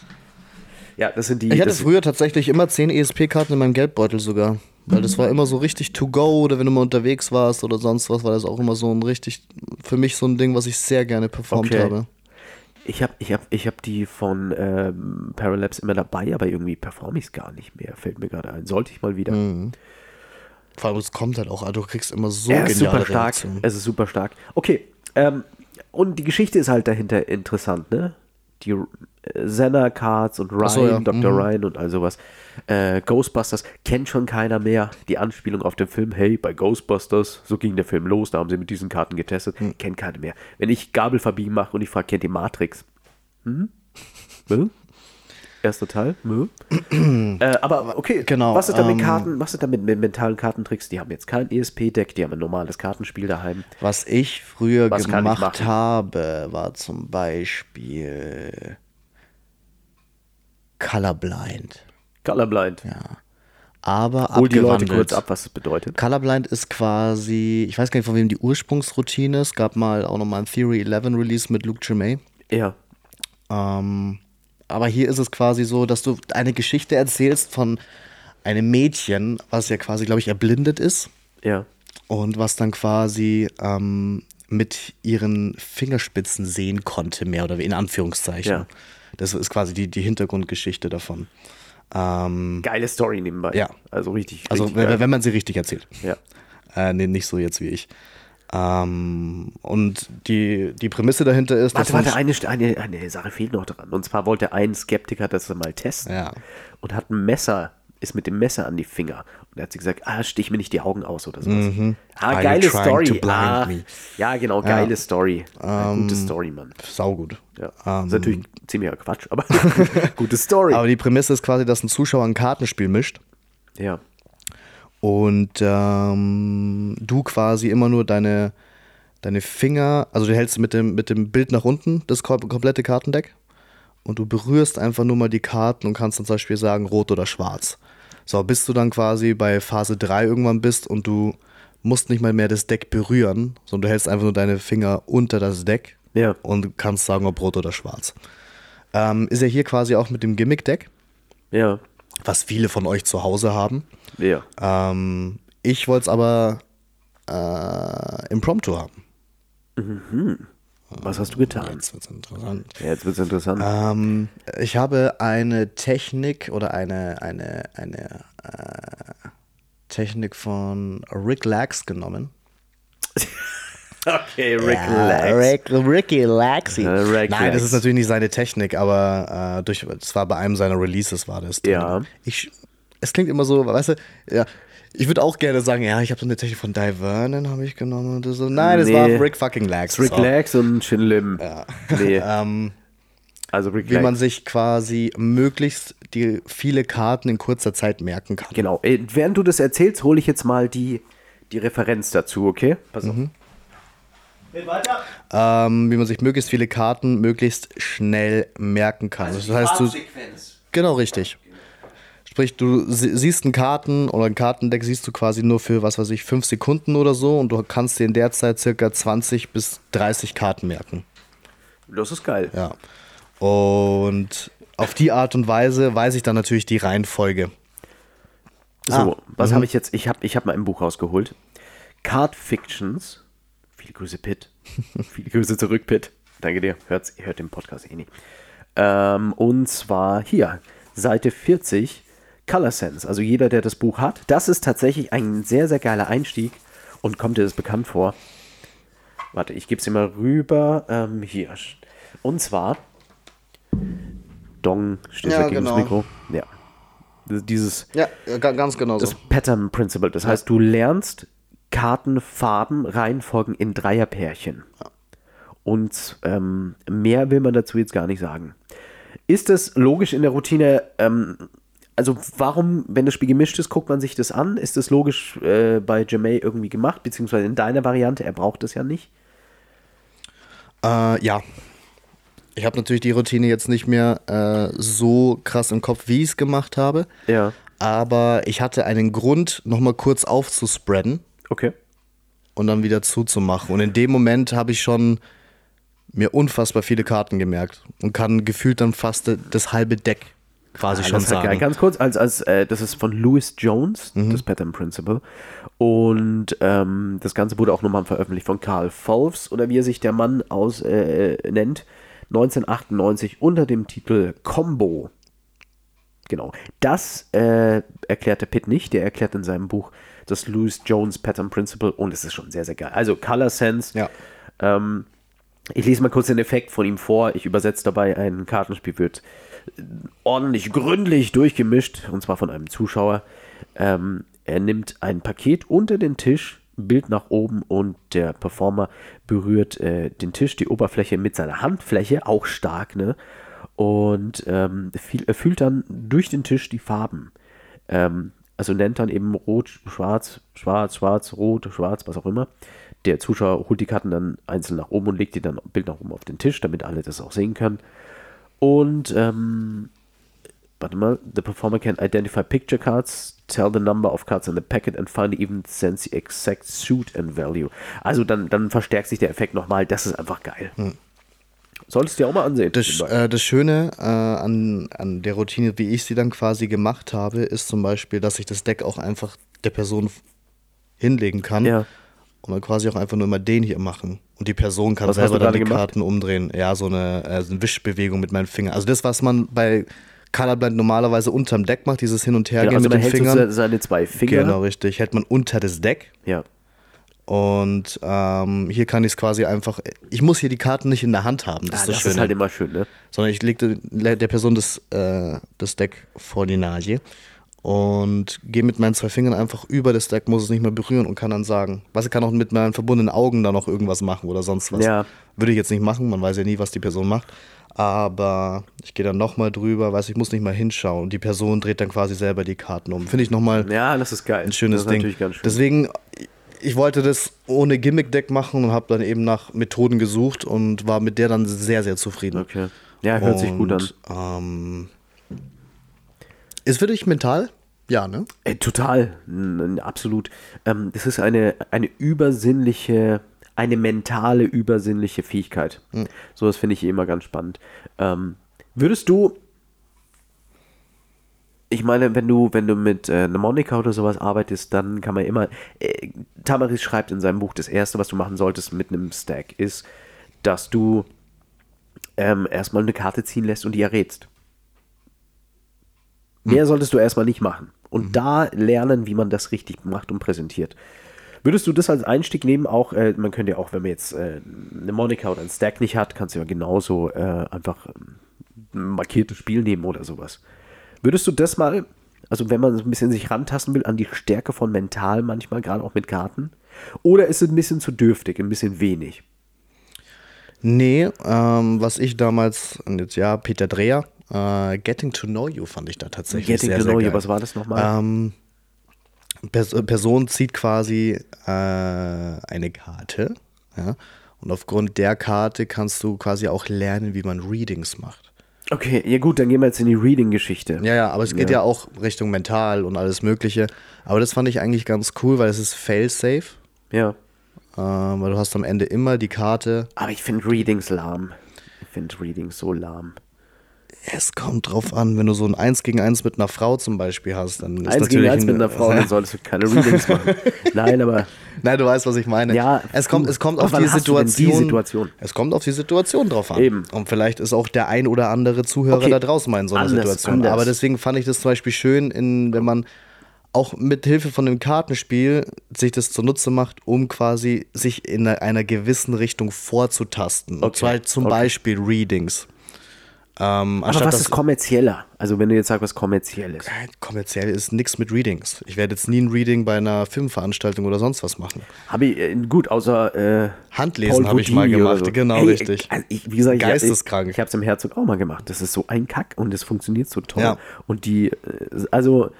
Ja, das sind die. Ich hatte früher tatsächlich immer 10 ESP-Karten in meinem Geldbeutel sogar. Weil das war immer so richtig to go oder wenn du mal unterwegs warst oder sonst was, war das auch immer so ein richtig, für mich so ein Ding, was ich sehr gerne performt Okay. habe. ich habe ich hab, ich hab die von ähm, Paralabs immer dabei, aber irgendwie performe ich es gar nicht mehr. Fällt mir gerade ein. Sollte ich mal wieder. Vor allem, es kommt halt auch, also du kriegst immer so er ist geniale super stark. Reaktionen. Es ist super stark. Okay. Ähm, und die Geschichte ist halt dahinter interessant, ne? Die äh, Senna Cards und Ryan, so, ja. Dr. Mhm. Ryan und all sowas. Äh, Ghostbusters kennt schon keiner mehr. Die Anspielung auf den Film, hey, bei Ghostbusters, so ging der Film los, da haben sie mit diesen Karten getestet. Hm. Kennt keiner mehr. Wenn ich Gabel verbiegen mache und ich frage, kennt ihr Matrix? Hm? Hm? Erster Teil? Äh, aber okay, Genau, was ist da mit ähm, Karten, was ist da mit, mit mentalen Kartentricks? Die haben jetzt kein ESP-Deck, die haben ein normales Kartenspiel daheim. Was ich früher Was ich gemacht machen? habe, war zum Beispiel Colorblind. Colorblind. Ja. Aber Hol die Leute kurz ab, was das bedeutet. Colorblind ist quasi, ich weiß gar nicht, von wem die Ursprungsroutine ist. Es gab mal auch nochmal ein Theory 11 Release mit Luke Germain. Ja. Ähm, aber hier ist es quasi so, dass du eine Geschichte erzählst von einem Mädchen, was ja quasi, glaube ich, erblindet ist Ja. und was dann quasi ähm, mit ihren Fingerspitzen sehen konnte, mehr oder weniger, in Anführungszeichen. Ja. Das ist quasi die, die Hintergrundgeschichte davon. Ähm, Geile Story nebenbei. Ja. Also richtig. also, richtig wenn, geil. wenn man sie richtig erzählt. Ja. Äh, nee, nicht so jetzt wie ich. Ähm, und die, die Prämisse dahinter ist, Warte, warte, eine, eine, eine Sache fehlt noch dran. Und zwar wollte ein Skeptiker das mal testen Ja. und hat ein Messer, ist mit dem Messer an die Finger. Und er hat sie gesagt, ah, stich mir nicht die Augen aus oder sowas. Ah, Mhm. Are you geile Story. Ah, ja, genau, geile Story. Ja, Ähm, gute Story, Mann. saugut. Ja. ist natürlich ziemlicher Quatsch, aber gute Story. Aber die Prämisse ist quasi, dass ein Zuschauer ein Kartenspiel mischt ja. Und ähm, du quasi immer nur deine, deine Finger, also du hältst mit dem, mit dem Bild nach unten das kom- komplette Kartendeck und du berührst einfach nur mal die Karten und kannst dann zum Beispiel sagen, rot oder schwarz. So, bis du dann quasi bei Phase 3 irgendwann bist und du musst nicht mal mehr das Deck berühren, sondern du hältst einfach nur deine Finger unter das Deck Ja. und kannst sagen, ob rot oder schwarz. Ähm, ist ja hier quasi auch mit dem Gimmick-Deck, Ja. was viele von euch zu Hause haben. Ja. Ähm, ich wollte es aber äh, impromptu haben. Was hast du getan? Jetzt wird's interessant. Ja, jetzt wird es interessant. Ähm, ich habe eine Technik oder eine, eine, eine äh, Technik von Rick Lax genommen. Okay, Rick Ja, Rick, Ricky Laxi. Rick Nein, das Lax. ist natürlich nicht seine Technik, aber äh, durch, es war bei einem seiner Releases war das. drin. Ja. Ich, es klingt immer so, weißt du, ja. Ich würde auch gerne sagen, ja, ich habe so eine Technik von Di Vernon, habe ich genommen. Und so. Nein, das Nee. war Rick fucking Lax. Rick So. Lax und Shin Lim. Nee, Ähm, also Rick wie Lax. man sich quasi möglichst die viele Karten in kurzer Zeit merken kann. Genau. Äh, Während du das erzählst, hole ich jetzt mal die, die Referenz dazu, okay? Pass auf. Ähm, wie man sich möglichst viele Karten möglichst schnell merken kann. Also das heißt, du, genau richtig. Sprich, du sie- siehst einen Karten oder ein Kartendeck siehst du quasi nur für, was weiß ich, fünf Sekunden oder so und du kannst dir in der Zeit circa 20 bis 30 Karten merken. Das ist geil. Ja. Und auf die Art und Weise weiß ich dann natürlich die Reihenfolge. So, Ah, was habe ich jetzt? Ich habe ich hab mal ein Buch rausgeholt. Card Fictions. Viele Grüße, Pitt. Viele Grüße zurück, Pitt. Danke dir. Hört's, hört den Podcast eh nicht. Ähm, und zwar hier, Seite 40, Color Sense. Also jeder, der das Buch hat. Das ist tatsächlich ein sehr, sehr geiler Einstieg. Und kommt dir das bekannt vor? Warte, ich gebe es dir mal rüber. Ähm, hier. Und zwar Dong steht Ja, ja, gegen genau. das Mikro. Ja. Dieses Ja, ganz genau das Pattern Principle. Das heißt, du lernst Karten, Farben, Reihenfolgen in Dreierpärchen. Und ähm, mehr will man dazu jetzt gar nicht sagen. Ist es logisch in der Routine? Ähm, also warum, wenn das Spiel gemischt ist, guckt man sich das an? Ist das logisch äh, bei Jamay irgendwie gemacht, beziehungsweise in deiner Variante? Er braucht es ja nicht. Äh, ja. Ich habe natürlich die Routine jetzt nicht mehr äh, so krass im Kopf, wie ich es gemacht habe. Ja. Aber ich hatte einen Grund, nochmal kurz aufzuspreaden Okay. und dann wieder zuzumachen. Und in dem Moment habe ich schon mir unfassbar viele Karten gemerkt und kann gefühlt dann fast das halbe Deck quasi Ah, schon sagen. Ganz kurz, als, als, äh, das ist von Louis Jones, Mhm. das Pattern Principle. Und ähm, das Ganze wurde auch nochmal veröffentlicht von Karl Volfs oder wie er sich der Mann aus äh, nennt, 1998 unter dem Titel Combo. Genau. Das äh, erklärt der Pitt nicht. Der erklärt in seinem Buch das Louis Jones Pattern Principle und es ist schon sehr, sehr geil. Also Color Sense. Ja. Ähm, ich lese mal kurz den Effekt von ihm vor. Ich übersetze dabei ein Kartenspiel, wird äh, ordentlich gründlich durchgemischt, und zwar von einem Zuschauer. Ähm, er nimmt ein Paket unter den Tisch, Bild nach oben und der Performer berührt äh, den Tisch, die Oberfläche mit seiner Handfläche, auch stark, ne? Und ähm, viel, er fühlt dann durch den Tisch die Farben. Ähm, also nennt dann eben rot, schwarz, schwarz, schwarz, rot, schwarz, was auch immer. Der Zuschauer holt die Karten dann einzeln nach oben und legt die dann Bild nach oben auf den Tisch, damit alle das auch sehen können. Und ähm, warte mal, the performer can identify picture cards, tell the number of cards in the packet and finally even sense the exact suit and value. Also dann, dann verstärkt sich der Effekt nochmal. Das ist einfach geil. Solltest du dir auch mal ansehen. Das, äh, das Schöne äh, an, an der Routine, wie ich sie dann quasi gemacht habe, ist zum Beispiel, dass ich das Deck auch einfach der Person hinlegen kann. Ja. Und dann quasi auch einfach nur immer den hier machen. Und die Person kann Was selber dann die gemacht? Karten umdrehen. Ja, so eine, äh, so eine Wischbewegung mit meinen Fingern. Also das, was man bei Colorblind normalerweise unterm Deck macht, dieses Hin- und Hergehen also mit den Fingern. se- seine zwei Finger. Genau, richtig. Hält man unter das Deck. Ja. Und ähm, hier kann ich es quasi einfach. Ich muss hier die Karten nicht in der Hand haben. Das Ah, ist das, das Schöne. ist halt immer schön, ne? sondern ich legte der Person das, äh, das Deck vor die Nase und gehe mit meinen zwei Fingern einfach über das Deck, muss es nicht mehr berühren und kann dann sagen, was ich kann auch mit meinen verbundenen Augen da noch irgendwas machen oder sonst was. Ja. Würde ich jetzt nicht machen, man weiß ja nie, was die Person macht. Aber ich gehe dann nochmal drüber, weiß ich muss nicht mal hinschauen. Und die Person dreht dann quasi selber die Karten um. Finde ich nochmal Ja, das ist geil. ein schönes das ist Ding. Natürlich ganz schön. Deswegen, ich wollte das ohne Gimmick-Deck machen und habe dann eben nach Methoden gesucht und war mit der dann sehr, sehr zufrieden. okay. Ja, hört sich gut an. Und, Ähm, ist für dich mental? Ja, ne? Ey, total, absolut. Ähm, das ist eine, eine übersinnliche, eine mentale übersinnliche Fähigkeit. So, das finde ich immer ganz spannend. Ähm, würdest du, ich meine, wenn du, wenn du mit äh, Mnemonica oder sowas arbeitest, dann kann man immer, äh, Tamaris schreibt in seinem Buch, das erste, was du machen solltest mit einem Stack, ist dass du ähm, erstmal eine Karte ziehen lässt und die errätst. Mehr solltest du erstmal nicht machen. Und da lernen, wie man das richtig macht und präsentiert. Würdest du das als Einstieg nehmen? Auch, äh, man könnte ja auch, wenn man jetzt äh, eine Monika oder einen Stack nicht hat, kannst du ja genauso äh, einfach ein markiertes Spiel nehmen oder sowas. Würdest du das mal, also wenn man so ein bisschen sich rantasten will, an die Stärke von mental manchmal, gerade auch mit Karten? Oder ist es ein bisschen zu dürftig, ein bisschen wenig? Nee, ähm, was ich damals, und jetzt ja, Peter Dreher, äh, Getting to Know You fand ich da tatsächlich Getting sehr, to sehr know you, geil. was war das nochmal? Ähm, Pers Person zieht quasi äh, eine Karte, ja, und aufgrund der Karte kannst du quasi auch lernen, wie man Readings macht. okay, ja gut, dann gehen wir jetzt in die Reading-Geschichte. Ja, ja, aber es geht Ja. ja. auch Richtung mental und alles Mögliche. Aber das fand ich eigentlich ganz cool, weil es ist fail-safe, Ja. äh, weil du hast am Ende immer die Karte. Aber ich finde Readings lahm. Ich finde Readings so lahm. Es kommt drauf an, wenn du so ein 1 gegen 1 mit einer Frau zum Beispiel hast, dann ist Eins natürlich gegen eins mit ein- einer Frau, dann solltest du keine Readings machen. Nein, aber Nein, du weißt, was ich meine. Ja, es kommt, es kommt auf die denn die Situation, Situation? Es kommt auf die Situation drauf an. Eben. Und vielleicht ist auch der ein oder andere Zuhörer Okay. da draußen mal in so einer Anders, Situation. anders. Aber deswegen fand ich das zum Beispiel schön, in, wenn man auch mit Hilfe von dem Kartenspiel sich das zunutze macht, um quasi sich in einer, gewissen Richtung vorzutasten. Und Okay, zwar zum okay. Beispiel Readings. Ähm, Aber was ist kommerzieller? Also wenn du jetzt sagst, was kommerziell ist. kommerziell ist nichts mit Readings. Ich werde jetzt nie ein Reading bei einer Filmveranstaltung oder sonst was machen. Habe ich, äh, gut, außer äh, Handlesen habe ich mal gemacht, genau, Hey, richtig. Also ich, wie gesagt, ich, Geisteskrank. Ich, ich habe es im Herzog auch mal gemacht. Das ist so ein Kack und es funktioniert so toll. Ja. Und die, äh, also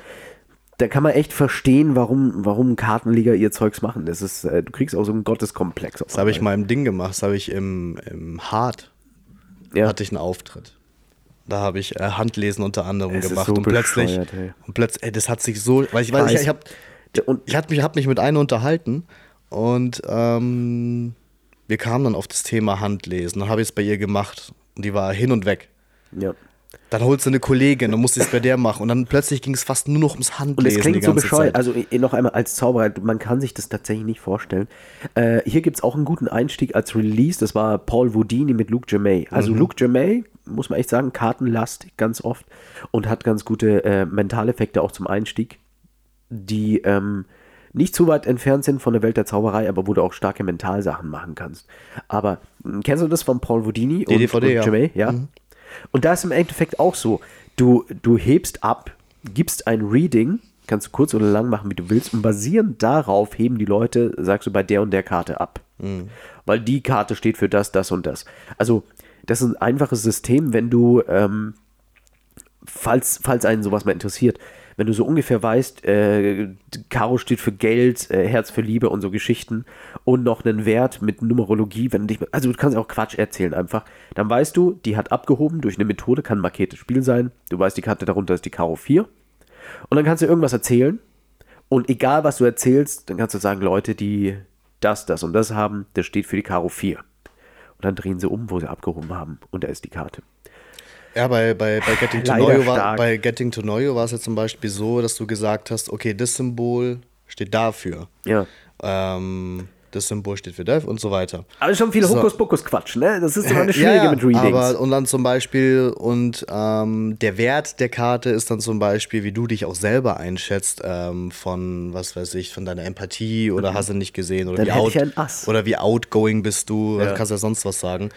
da kann man echt verstehen, warum, warum Kartenliga ihr Zeugs machen. Das ist, äh, du kriegst auch so einen Gotteskomplex. Das habe ich mal im Ding gemacht. Das habe ich im, im Hart, Ja. hatte ich einen Auftritt. Da habe ich äh, Handlesen unter anderem Es gemacht. so und plötzlich, ey. und plötzlich, ey, das hat sich so, weil ich, weil ich, ich habe ich hab mich, hab mich mit einer unterhalten und ähm, wir kamen dann auf das Thema Handlesen. Dann habe ich es bei ihr gemacht und die war hin und weg. Ja. Dann holst du eine Kollegin und musst es bei der machen und dann plötzlich ging es fast nur noch ums Und Handlesen es die klingt so bescheuert. Zeit. Also eh, noch einmal als Zauberer, man kann sich das tatsächlich nicht vorstellen. Äh, hier gibt es auch einen guten Einstieg als Release. Das war Paul Vodini mit Luke Jamay. Also Mhm. Luke Jamay, muss man echt sagen, kartenlastig ganz oft und hat ganz gute äh, Mentaleffekte auch zum Einstieg, die ähm, nicht zu weit entfernt sind von der Welt der Zauberei, aber wo du auch starke Mentalsachen machen kannst. Aber mh, kennst du das von Paul Vodini Die DVD, ja. Jamay? Ja. Und da ist im Endeffekt auch so, du, du hebst ab, gibst ein Reading, kannst du kurz oder lang machen, wie du willst, und basierend darauf heben die Leute, sagst du, bei der und der Karte ab. Weil die Karte steht für das, das und das. Also, das ist ein einfaches System, wenn du, falls, falls einen sowas mal interessiert, wenn du so ungefähr weißt, äh, Karo steht für Geld, äh, Herz für Liebe und so Geschichten und noch einen Wert mit Numerologie, wenn du dich, also du kannst auch Quatsch erzählen einfach, dann weißt du, die hat abgehoben durch eine Methode, kann ein markiertes Spiel sein, du weißt, die Karte darunter ist die Karo 4 und dann kannst du irgendwas erzählen und egal was du erzählst, dann kannst du sagen, Leute, die das, das und das haben, das steht für die Karo 4. Und dann drehen sie um, wo sie abgehoben haben und da ist die Karte. Ja, bei, bei, bei, Getting to Leider Know You war, bei Getting to Know You war es ja zum Beispiel so, dass du gesagt hast, okay, das Symbol steht dafür. Ja. Ähm, das Symbol steht für das und so weiter. Aber schon viel So. Hokuspokus-Quatsch, ne? Das ist immer eine Ja, schwierige ja, mit Readings. aber und dann zum Beispiel und ähm, der Wert der Karte ist dann zum Beispiel, wie du dich auch selber einschätzt ähm, von was weiß ich, von deiner Empathie oder hast du nicht gesehen oder Mhm. Dann wie out oder wie outgoing bist du, Ja. du kannst ja sonst was sagen.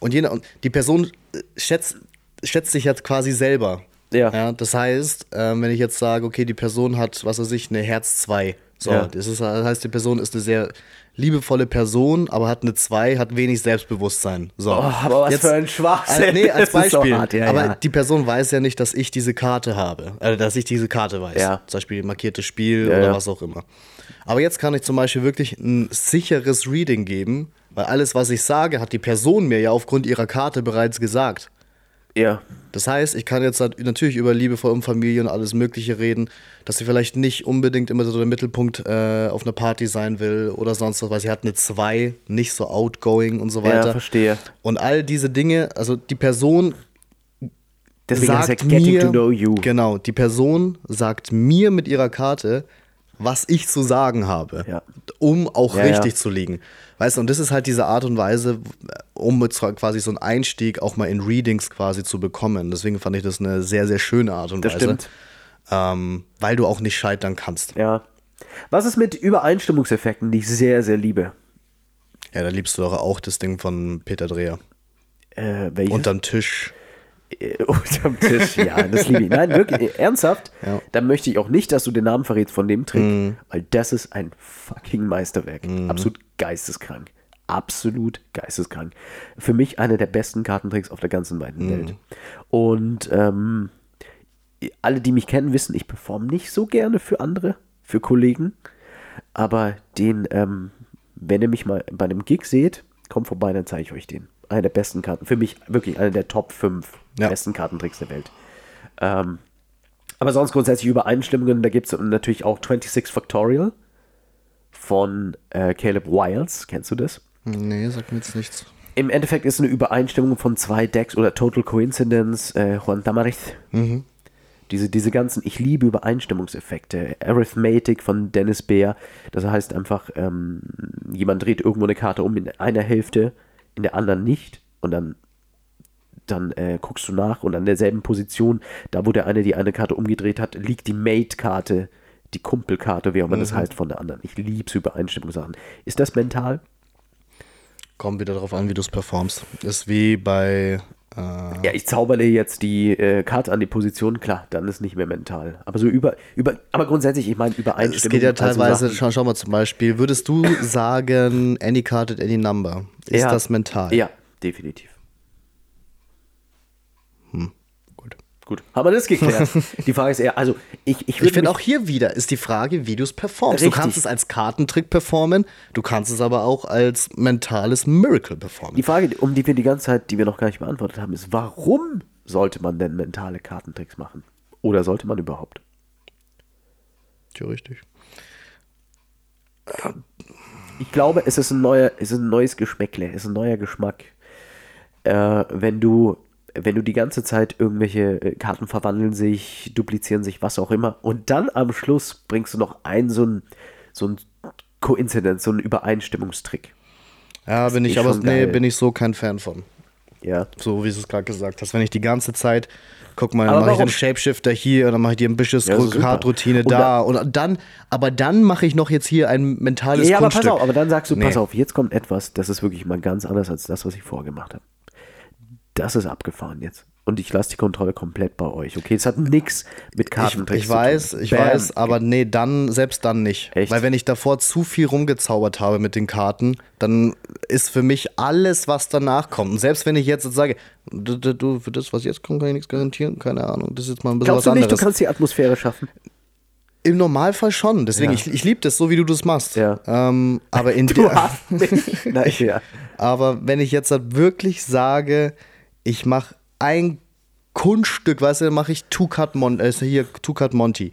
Und, jene, und die Person äh, schätzt, schätzt sich jetzt quasi selber. Ja. das heißt, ähm, wenn ich jetzt sage, okay, die Person hat, was weiß ich, eine Herz 2. So, Ja. das, ist, das heißt, die Person ist eine sehr liebevolle Person, aber hat eine 2, hat wenig Selbstbewusstsein. So. Oh, aber was für ein Schwachsinn. Als, nee, als so Beispiel. hart, ja, aber ja. die Person weiß ja nicht, dass ich diese Karte habe. Also, dass ich diese Karte weiß. Ja. Zum Beispiel markiertes Spiel Ja, oder ja. was auch immer. Aber jetzt kann ich zum Beispiel wirklich ein sicheres Reading geben, weil alles, was ich sage, hat die Person mir ja aufgrund ihrer Karte bereits gesagt. Ja. Das heißt, ich kann jetzt nat- natürlich über liebevoll um Familie und alles Mögliche reden, dass sie vielleicht nicht unbedingt immer so der Mittelpunkt äh, auf einer Party sein will oder sonst was, weil sie hat eine 2, nicht so outgoing und so Ja, weiter. verstehe. Und all diese Dinge, also die Person Deswegen sagt ja mir, to know you. genau, die Person sagt mir mit ihrer Karte, was ich zu sagen habe. Ja. um auch Ja, richtig ja. zu liegen. Weißt du, und das ist halt diese Art und Weise, um quasi so einen Einstieg auch mal in Readings quasi zu bekommen. Deswegen fand ich das eine sehr, sehr schöne Art und Das Weise. stimmt. Ähm, weil du auch nicht scheitern kannst. Ja. Was ist mit Übereinstimmungseffekten, die ich sehr, sehr liebe? Ja, da liebst du doch auch das Ding von Peter Dreher. Äh, welches? Unterm Tisch. Unterm Tisch, ja, das liebe ich. Nein, wirklich, äh, ernsthaft, Ja. Dann möchte ich auch nicht, dass du den Namen verrätst von dem Trick, weil das ist ein fucking Meisterwerk. Absolut geisteskrank. Absolut geisteskrank. Für mich einer der besten Kartentricks auf der ganzen weiten Mhm. Welt. Und ähm, alle, die mich kennen, wissen, ich performe nicht so gerne für andere, für Kollegen. Aber den, ähm, wenn ihr mich mal bei einem Gig seht, kommt vorbei, dann zeige ich euch den. Einer der besten Karten. Für mich wirklich einer der Top 5 Ja. besten Kartentricks der Welt. Ähm, aber sonst grundsätzlich Übereinstimmungen, da gibt es natürlich auch 26 Factorial von äh, Caleb Wiles. Kennst du das? Nee, sagt mir jetzt nichts. Im Endeffekt ist eine Übereinstimmung von zwei Decks oder Total Coincidence, äh, Juan Tamariz. Diese, diese ganzen, ich liebe Übereinstimmungseffekte. Arithmetic von Dennis Beer. Das heißt einfach, ähm, jemand dreht irgendwo eine Karte um in einer Hälfte, in der anderen nicht. Und dann, dann äh, guckst du nach und an derselben Position, da wo der eine die eine Karte umgedreht hat, liegt die Mate-Karte, die Kumpelkarte, wie auch immer das heißt, von der anderen. Ich liebe Übereinstimmungssachen. Ist das mental? Kommt wieder darauf an, wie du es performst. Ist wie bei. Äh, Ja, ich zaubere jetzt die äh, Karte an die Position, klar, dann ist nicht mehr mental. Aber so über, über aber grundsätzlich, ich meine Übereinstimmung. es geht ja also teilweise, Sachen- schau, schau mal zum Beispiel, würdest du sagen, any card at any number? Ist Ja. das mental? Ja, definitiv. Gut. Haben wir das geklärt. die Frage ist eher, also ich, ich Ich finde auch hier wieder ist die Frage, wie du es performst. Richtig. Du kannst es als Kartentrick performen, du kannst es aber auch als mentales Miracle performen. die Frage, um die wir die ganze Zeit, die wir noch gar nicht beantwortet haben, ist, warum sollte man denn mentale Kartentricks machen? Oder sollte man überhaupt? Ja, richtig. Ich glaube, es ist ein neuer, es ist ein neues Geschmäckle, es ist ein neuer Geschmack. Äh, wenn du, wenn du die ganze Zeit irgendwelche äh, Karten verwandeln sich, duplizieren sich, was auch immer, und dann am Schluss bringst du noch einen so ein, so ein Coincidence, so einen Übereinstimmungstrick. Ja, bin ich aber nee, bin ich so kein Fan von. Ja. So wie du es gerade gesagt hast. Wenn ich die ganze Zeit, guck mal, dann mache ich einen Shapeshifter hier und dann mache ich die Ambitious Ja, das super. Card-Routine Und da und dann, aber dann mache ich noch jetzt hier ein mentales Ja, aber pass Kunststück. auf, aber dann sagst du, Nee. pass auf, jetzt kommt etwas, das ist wirklich mal ganz anders als das, was ich vorher gemacht habe. Das ist abgefahren jetzt. Und ich lasse die Kontrolle komplett bei euch. Okay, es hat nichts mit Ich, Kartentricks ich weiß, ich Bam. weiß, aber nee, dann, selbst dann nicht. Echt? Weil wenn ich davor zu viel rumgezaubert habe mit den Karten, dann ist für mich alles, was danach kommt. Und selbst wenn ich jetzt sage, du, du, du, für das, was jetzt kommt, kann ich nichts garantieren, keine Ahnung, das ist jetzt mal ein bisschen Glaubst du was nicht, du anderes. kannst die Atmosphäre schaffen? Im Normalfall schon, deswegen, Ja. ich, ich liebe das so, wie du das machst. Ja. Ähm, aber in Du hast mich. Nein, ja. Aber wenn ich jetzt halt wirklich sage, ich mache ein Kunststück, weißt du, dann mache ich Two-Cut Mon äh, hier Two-Cut Monty.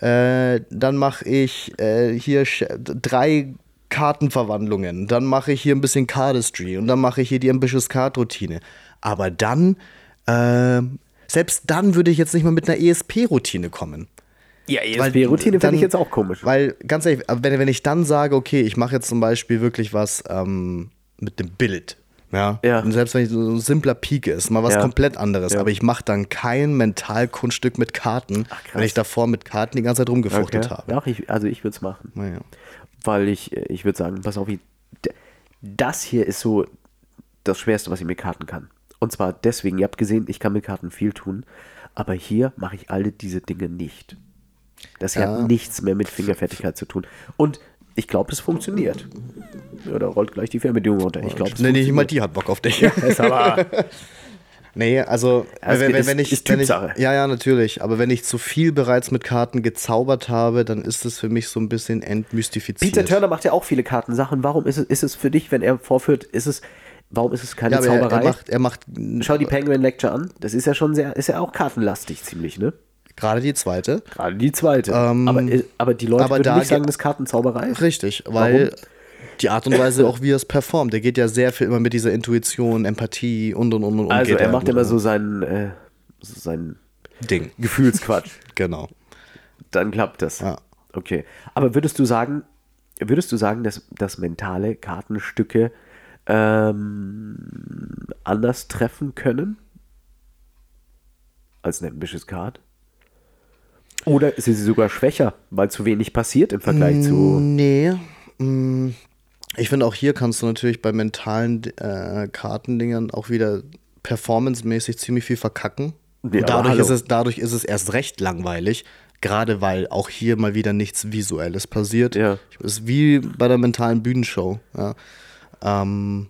Äh, dann mache ich äh, hier drei Kartenverwandlungen. Dann mache ich hier ein bisschen Cardistry und dann mache ich hier die Ambitious Card Routine. Aber dann, ähm, selbst dann würde ich jetzt nicht mal mit einer ESP-Routine kommen. Ja, ESP-Routine dann- finde ich jetzt auch komisch. Weil, ganz ehrlich, wenn, wenn ich dann sage, okay, ich mache jetzt zum Beispiel wirklich was ähm, mit dem Bild. Ja? Ja. Und selbst wenn ich so ein simpler Peak ist, mal was Ja. komplett anderes. Ja. Aber ich mache dann kein Mentalkunststück mit Karten, Ach, wenn ich davor mit Karten die ganze Zeit rumgefuchtelt Okay. habe. Ja, ich, also ich würde es machen. Naja. Weil ich, äh, ich würde sagen, pass auf, ich, das hier ist so das Schwerste, was ich mit Karten kann. Und zwar deswegen, ihr habt gesehen, ich kann mit Karten viel tun, aber hier mache ich alle diese Dinge nicht. Das Ja. hat nichts mehr mit Fingerfertigkeit zu tun. Und ich glaube, es funktioniert. Ja, da rollt gleich die Fernbedienung runter. Ich glaube, es Nee, nicht mal die hat Bock auf dich. Ist aber, Nee, also Also wenn, ist- wenn ich, ist wenn ich ja ja natürlich, aber wenn ich zu viel bereits mit Karten gezaubert habe, dann ist es für mich so ein bisschen entmystifiziert. Peter Turner macht ja auch viele Kartensachen. Warum ist es, ist es für dich, wenn er vorführt, ist es, warum ist es keine ja, aber er, Zauberei? er macht, er macht Schau die Penguin Lecture an. Das ist ja schon sehr, ist ja auch kartenlastig ziemlich, ne? Gerade die zweite. Gerade die zweite. Ähm, aber, äh, aber die Leute aber würden da nicht sagen, ge- das ist Kartenzauberei. Richtig, weil die Art und Weise auch, wie er es performt, der geht ja sehr viel immer mit dieser Intuition, Empathie und und und und. Also er macht gut immer so seinen, äh, so seinen Ding. Gefühlsquatsch. Genau. Dann klappt das. Ja. Okay. Aber würdest du sagen, würdest du sagen, dass, dass mentale Kartenstücke ähm, anders treffen können als eine Ambitious Card? Oder sind sie sogar schwächer, weil zu wenig passiert im Vergleich zu. Nee. mm, Ich finde auch hier kannst du natürlich bei mentalen äh, Kartendingern auch wieder performancemäßig ziemlich viel verkacken. Ja, dadurch ist, es, dadurch ist es erst recht langweilig. Gerade weil auch hier mal wieder nichts Visuelles passiert. Ja. Es ist wie bei der mentalen Bühnenshow. Ja, ähm,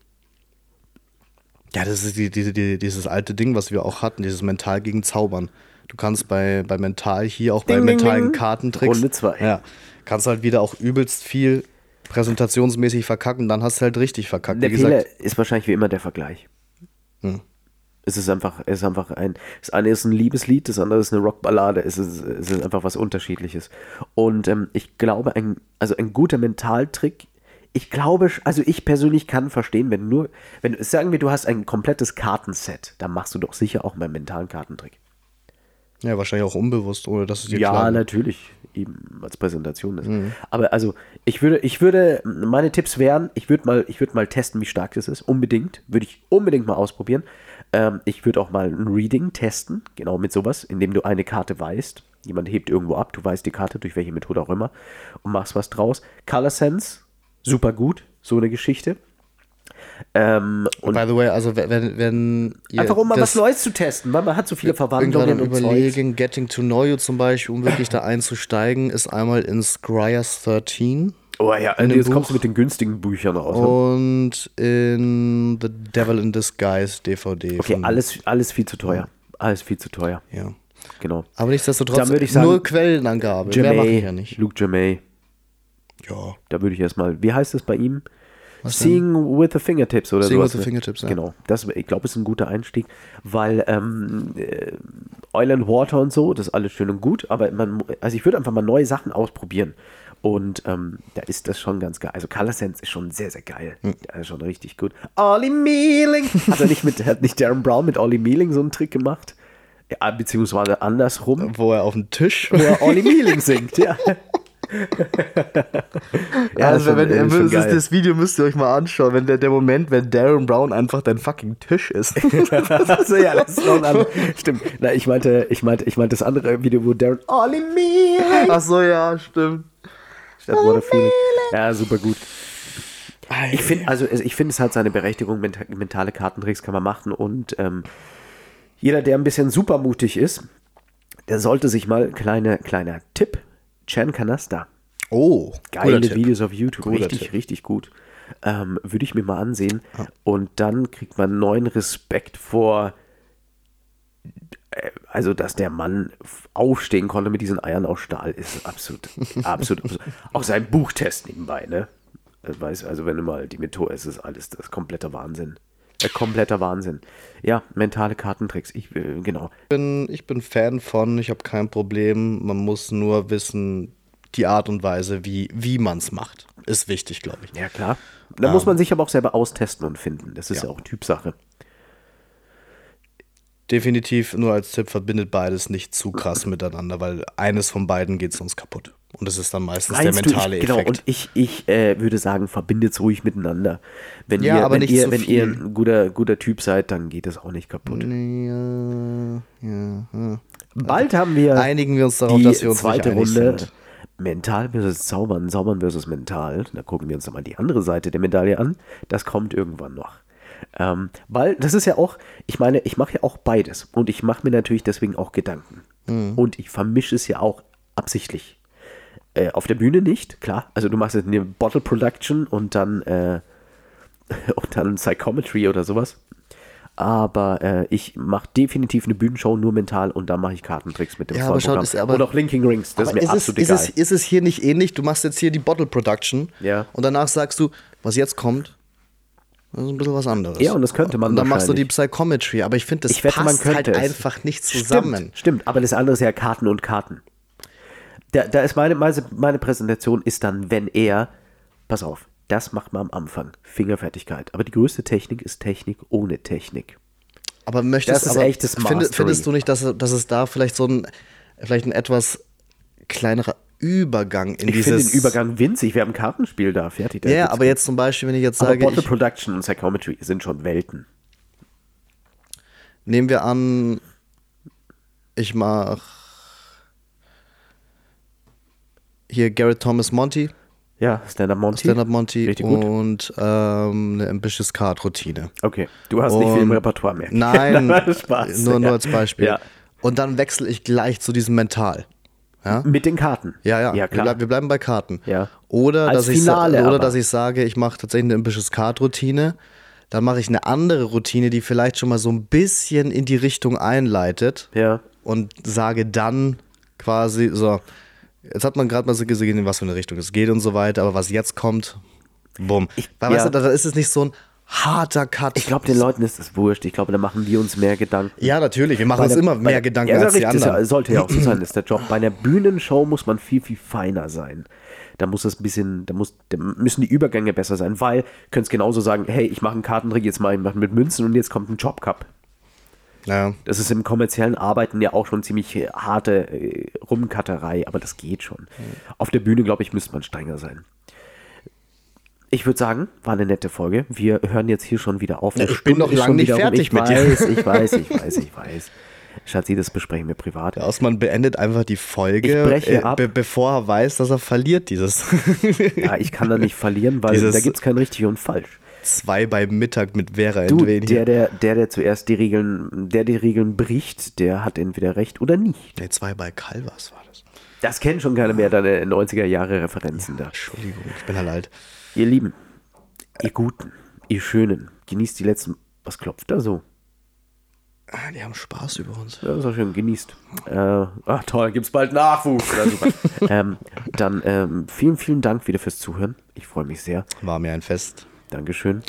ja das ist die, die, die, dieses alte Ding, was wir auch hatten, dieses Mental gegen Zaubern. Du kannst bei, bei Mental hier auch bei Ding, ding, mentalen ding. Kartentricks. Runde zwei. Ja. Kannst halt wieder auch übelst viel präsentationsmäßig verkacken, dann hast du halt richtig verkackt. Der Wie Fehler gesagt, ist wahrscheinlich wie immer der Vergleich. Hm. Es ist einfach, es ist einfach ein, das eine ist ein Liebeslied, das andere ist eine Rockballade. Es ist, es ist einfach was Unterschiedliches. Und ähm, ich glaube, ein, also ein guter Mentaltrick, ich glaube, also ich persönlich kann verstehen, wenn nur, wenn, sagen wir, du hast ein komplettes Kartenset, dann machst du doch sicher auch mal einen mentalen Kartentrick. Ja, wahrscheinlich auch unbewusst, ohne dass es dir Ja, klar natürlich, eben als Präsentation ist. Aber also, ich würde, ich würde, meine Tipps wären, ich würde mal, ich würde mal testen, wie stark das ist. Unbedingt. Würde ich unbedingt mal ausprobieren. Ähm, ich würde auch mal ein Reading testen, genau mit sowas, indem du eine Karte weißt. Jemand hebt irgendwo ab, du weißt die Karte, durch welche Methode auch immer, und machst was draus. Color Sense, super gut, so eine Geschichte. Ähm, und By the way, also wenn, wenn- einfach um mal was Neues zu testen, weil man hat so viele Verwandlungen und überlegen, Getting to Know You zum Beispiel, um wirklich da einzusteigen, ist einmal in Scryers 13 Oh ja, dem jetzt kommst du Buch. mit den günstigen Büchern raus. und in The Devil in Disguise DVD. Okay, alles, alles viel zu teuer. Alles viel zu teuer. Ja. Genau. Aber nichtsdestotrotz, Dann ich sagen, nur Quellenangabe. Mehr mache ich Jamay, ja nicht. Luke Jamay, Ja. da würde ich erstmal, wie heißt es bei ihm? Seeing with the Fingertips oder Seeing sowas. with the Fingertips, ja. Genau. Das, ich glaube, ist ein guter Einstieg, weil ähm, äh, Oil and Water und so, das ist alles schön und gut, aber man, also ich würde einfach mal neue Sachen ausprobieren. Und ähm, da ist das schon ganz geil. Also Color Sense ist schon sehr, sehr geil. Hm. Der ist schon richtig gut. Ollie Mealing! Hat er nicht mit, hat nicht Darren Brown mit Ollie Mealing so einen Trick gemacht? Ja, beziehungsweise andersrum, Wo er auf dem Tisch. wo er Ollie Mealing singt, ja. ja, also, schon- wenn, ist das, geil. das Video müsst ihr euch mal anschauen, wenn der, der Moment, wenn Darren Brown einfach dein fucking Tisch ist. so, ja, das ist noch ein. Stimmt. Na, ich meinte, ich meinte, ich meinte das andere Video, wo Darren Ollie Mealing Ach so, ja, stimmt. statt What. Ja, super gut. Ich finde, also es- ich finde, es hat seine Berechtigung, menta mentale Kartentricks kann man machen und ähm, jeder, der ein bisschen supermutig ist, der sollte sich mal, kleine, kleiner Tipp, Chan Canasta. Oh, Geile. Videos auf YouTube, Guter richtig, Tipp. richtig gut. Ähm, Würde ich mir mal ansehen. Und dann kriegt man neuen Respekt vor, äh, also dass der Mann aufstehen konnte mit diesen Eiern aus Stahl, ist absolut, absolut, absolut. Auch sein Buchtest nebenbei, ne? Weiß, also wenn du mal die Methode, es ist alles das ist kompletter Wahnsinn. Äh, kompletter Wahnsinn. Ja, mentale Kartentricks, ich, äh, genau. Ich bin, ich bin Fan von, ich habe kein Problem. Man muss nur wissen, die Art und Weise, wie, wie man es macht. Ist wichtig, glaube ich. Ja, klar. Da muss man sich aber auch selber austesten und finden. Das ist ja, Ja. auch Typsache. Definitiv nur als Tipp, verbindet beides nicht zu krass miteinander, weil eines von beiden geht sonst kaputt. Und das ist dann meistens der Meinst du, mentale ich, genau, Effekt. und ich, ich äh, würde sagen, verbindet es ruhig miteinander. Wenn Ja, ihr, aber wenn nicht ihr, zu wenn ihr viel. ein guter, guter Typ seid, dann geht es auch nicht kaputt. ja, ja, ja. Bald haben wir Einigen wir uns darauf, die dass wir uns zweite nicht Runde sind. Mental versus Zaubern, Zaubern versus Mental. Da gucken wir uns dann mal die andere Seite der Medaille an. Das kommt irgendwann noch. Ähm, weil das ist ja auch, ich meine, ich mache ja auch beides und ich mache mir natürlich deswegen auch Gedanken. Mhm. Und ich vermische es ja auch absichtlich. Äh, auf der Bühne nicht, klar. Also du machst jetzt eine Bottle Production und dann äh, und dann Psychometry oder sowas. Aber äh, ich mache definitiv eine Bühnenshow nur mental und da mache ich Kartentricks mit dem Ja, aber schaut, ist aber- und auch Linking Rings, das ist mir ist es, absolut ist, egal. es, ist es hier nicht ähnlich? Du machst jetzt hier die Bottle Production Ja. und danach sagst du, was jetzt kommt, das ist ein bisschen was anderes. Ja, und das könnte man Und dann machst du die. Psychometry, aber ich finde, das ich wette, passt halt es. einfach nicht zusammen. Stimmt, stimmt, aber das andere ist ja Karten und Karten. Da, da ist meine, meine, Präsentation ist dann, wenn er, pass auf, das macht man am Anfang, Fingerfertigkeit. Aber die größte Technik ist Technik ohne Technik. Aber möchtest Das ist aber echtes finde, Mastery. findest du nicht, dass, dass es da vielleicht so ein, vielleicht ein etwas kleinerer Übergang in Ich finde dieses. den Übergang winzig. Wir haben ein Kartenspiel da, fertig. Ja, gibt's aber jetzt zum Beispiel, wenn ich jetzt Aber sage, Bottle ich, Production und Psychometry sind schon Welten. nehmen wir an, ich mach hier Garrett Thomas Monty, Ja, Stand-Up Monty. Stand-Up Monty Richtig gut. und ähm, eine Ambitious Card Routine. Okay, du hast nicht viel im Und- Repertoire mehr. Nein, Spaß. nur, nur ja. als Beispiel. Ja. Und dann wechsle ich gleich zu diesem Mental. Ja, Mit den Karten. ja, ja. Ja, wir, klar. bleib, wir bleiben bei Karten. Ja. Oder, Als dass ich, Finale oder aber. dass ich sage, ich mache tatsächlich eine Ambitious Card Routine. Dann mache ich eine andere Routine, die vielleicht schon mal so ein bisschen in die Richtung einleitet. Ja. und sage dann quasi so, jetzt hat man gerade mal so gesehen, in was für eine Richtung es geht und so weiter, aber was jetzt kommt, bumm. Weil, ja. weißt du, da da ist es nicht so ein harter Cut. Ich glaube, den Leuten ist das wurscht. Ich glaube, da machen wir uns mehr Gedanken. Ja, natürlich, wir machen Bei uns der- immer mehr der- Gedanken ja, als die richtig, das anderen. sollte ja auch so sein, das ist der Job. Bei einer Bühnenshow muss man viel, viel feiner sein. Da muss es ein bisschen, da, muss, da müssen die Übergänge besser sein, weil könntest genauso sagen, hey, ich mache einen Kartentrick, jetzt mache ich mit Münzen und jetzt kommt ein Jobcup. Ja. Das ist im kommerziellen Arbeiten ja auch schon ziemlich äh, harte äh, Rumkatterei, aber das geht schon. Auf der Bühne, glaube ich, müsste man strenger sein. Ich würde sagen, war eine nette Folge. Wir hören jetzt hier schon wieder auf. Ja, ich bin Stunde noch ist lang schon nicht fertig ich mit dir. weiß, Ich weiß, ich weiß, ich weiß. Schatzi, das besprechen wir privat. Der Osman beendet einfach die Folge, Ich äh, ab. be bevor er weiß, dass er verliert, dieses Ja, ich kann da nicht verlieren, weil Dieses- da gibt es kein richtig und falsch. Zwei beim Mittag mit Vera Du, der, der, der, der zuerst die Regeln, der die Regeln bricht, der hat entweder recht oder nicht. Nee, zwei bei Calvas war das. Das kennt schon keiner mehr, deine 90er Jahre Referenzen da. Entschuldigung, ich bin halt alt. Ihr Lieben, ihr Guten, ihr Schönen, genießt die letzten. Was klopft da so? Ah, Die haben Spaß über uns. Ja, ist auch schön, genießt. Äh, ach toll, gibt's bald Nachwuchs. Ja, ähm, dann ähm, vielen, vielen Dank wieder fürs Zuhören. Ich freue mich sehr. War mir ein Fest. Dankeschön.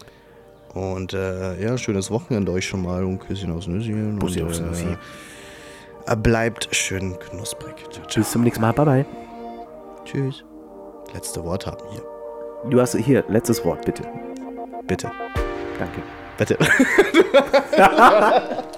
Und äh, ja, schönes Wochenende euch schon mal und Küsschen aus Nüsschen. Bussi und, aufs Nüssi. Äh, bleibt schön knusprig. Ciao, ciao. Bis zum nächsten Mal. Bye, bye. Tschüss. Letzte Wort haben hier. Du hast hier, letztes Wort, bitte. Bitte. Danke. Bitte.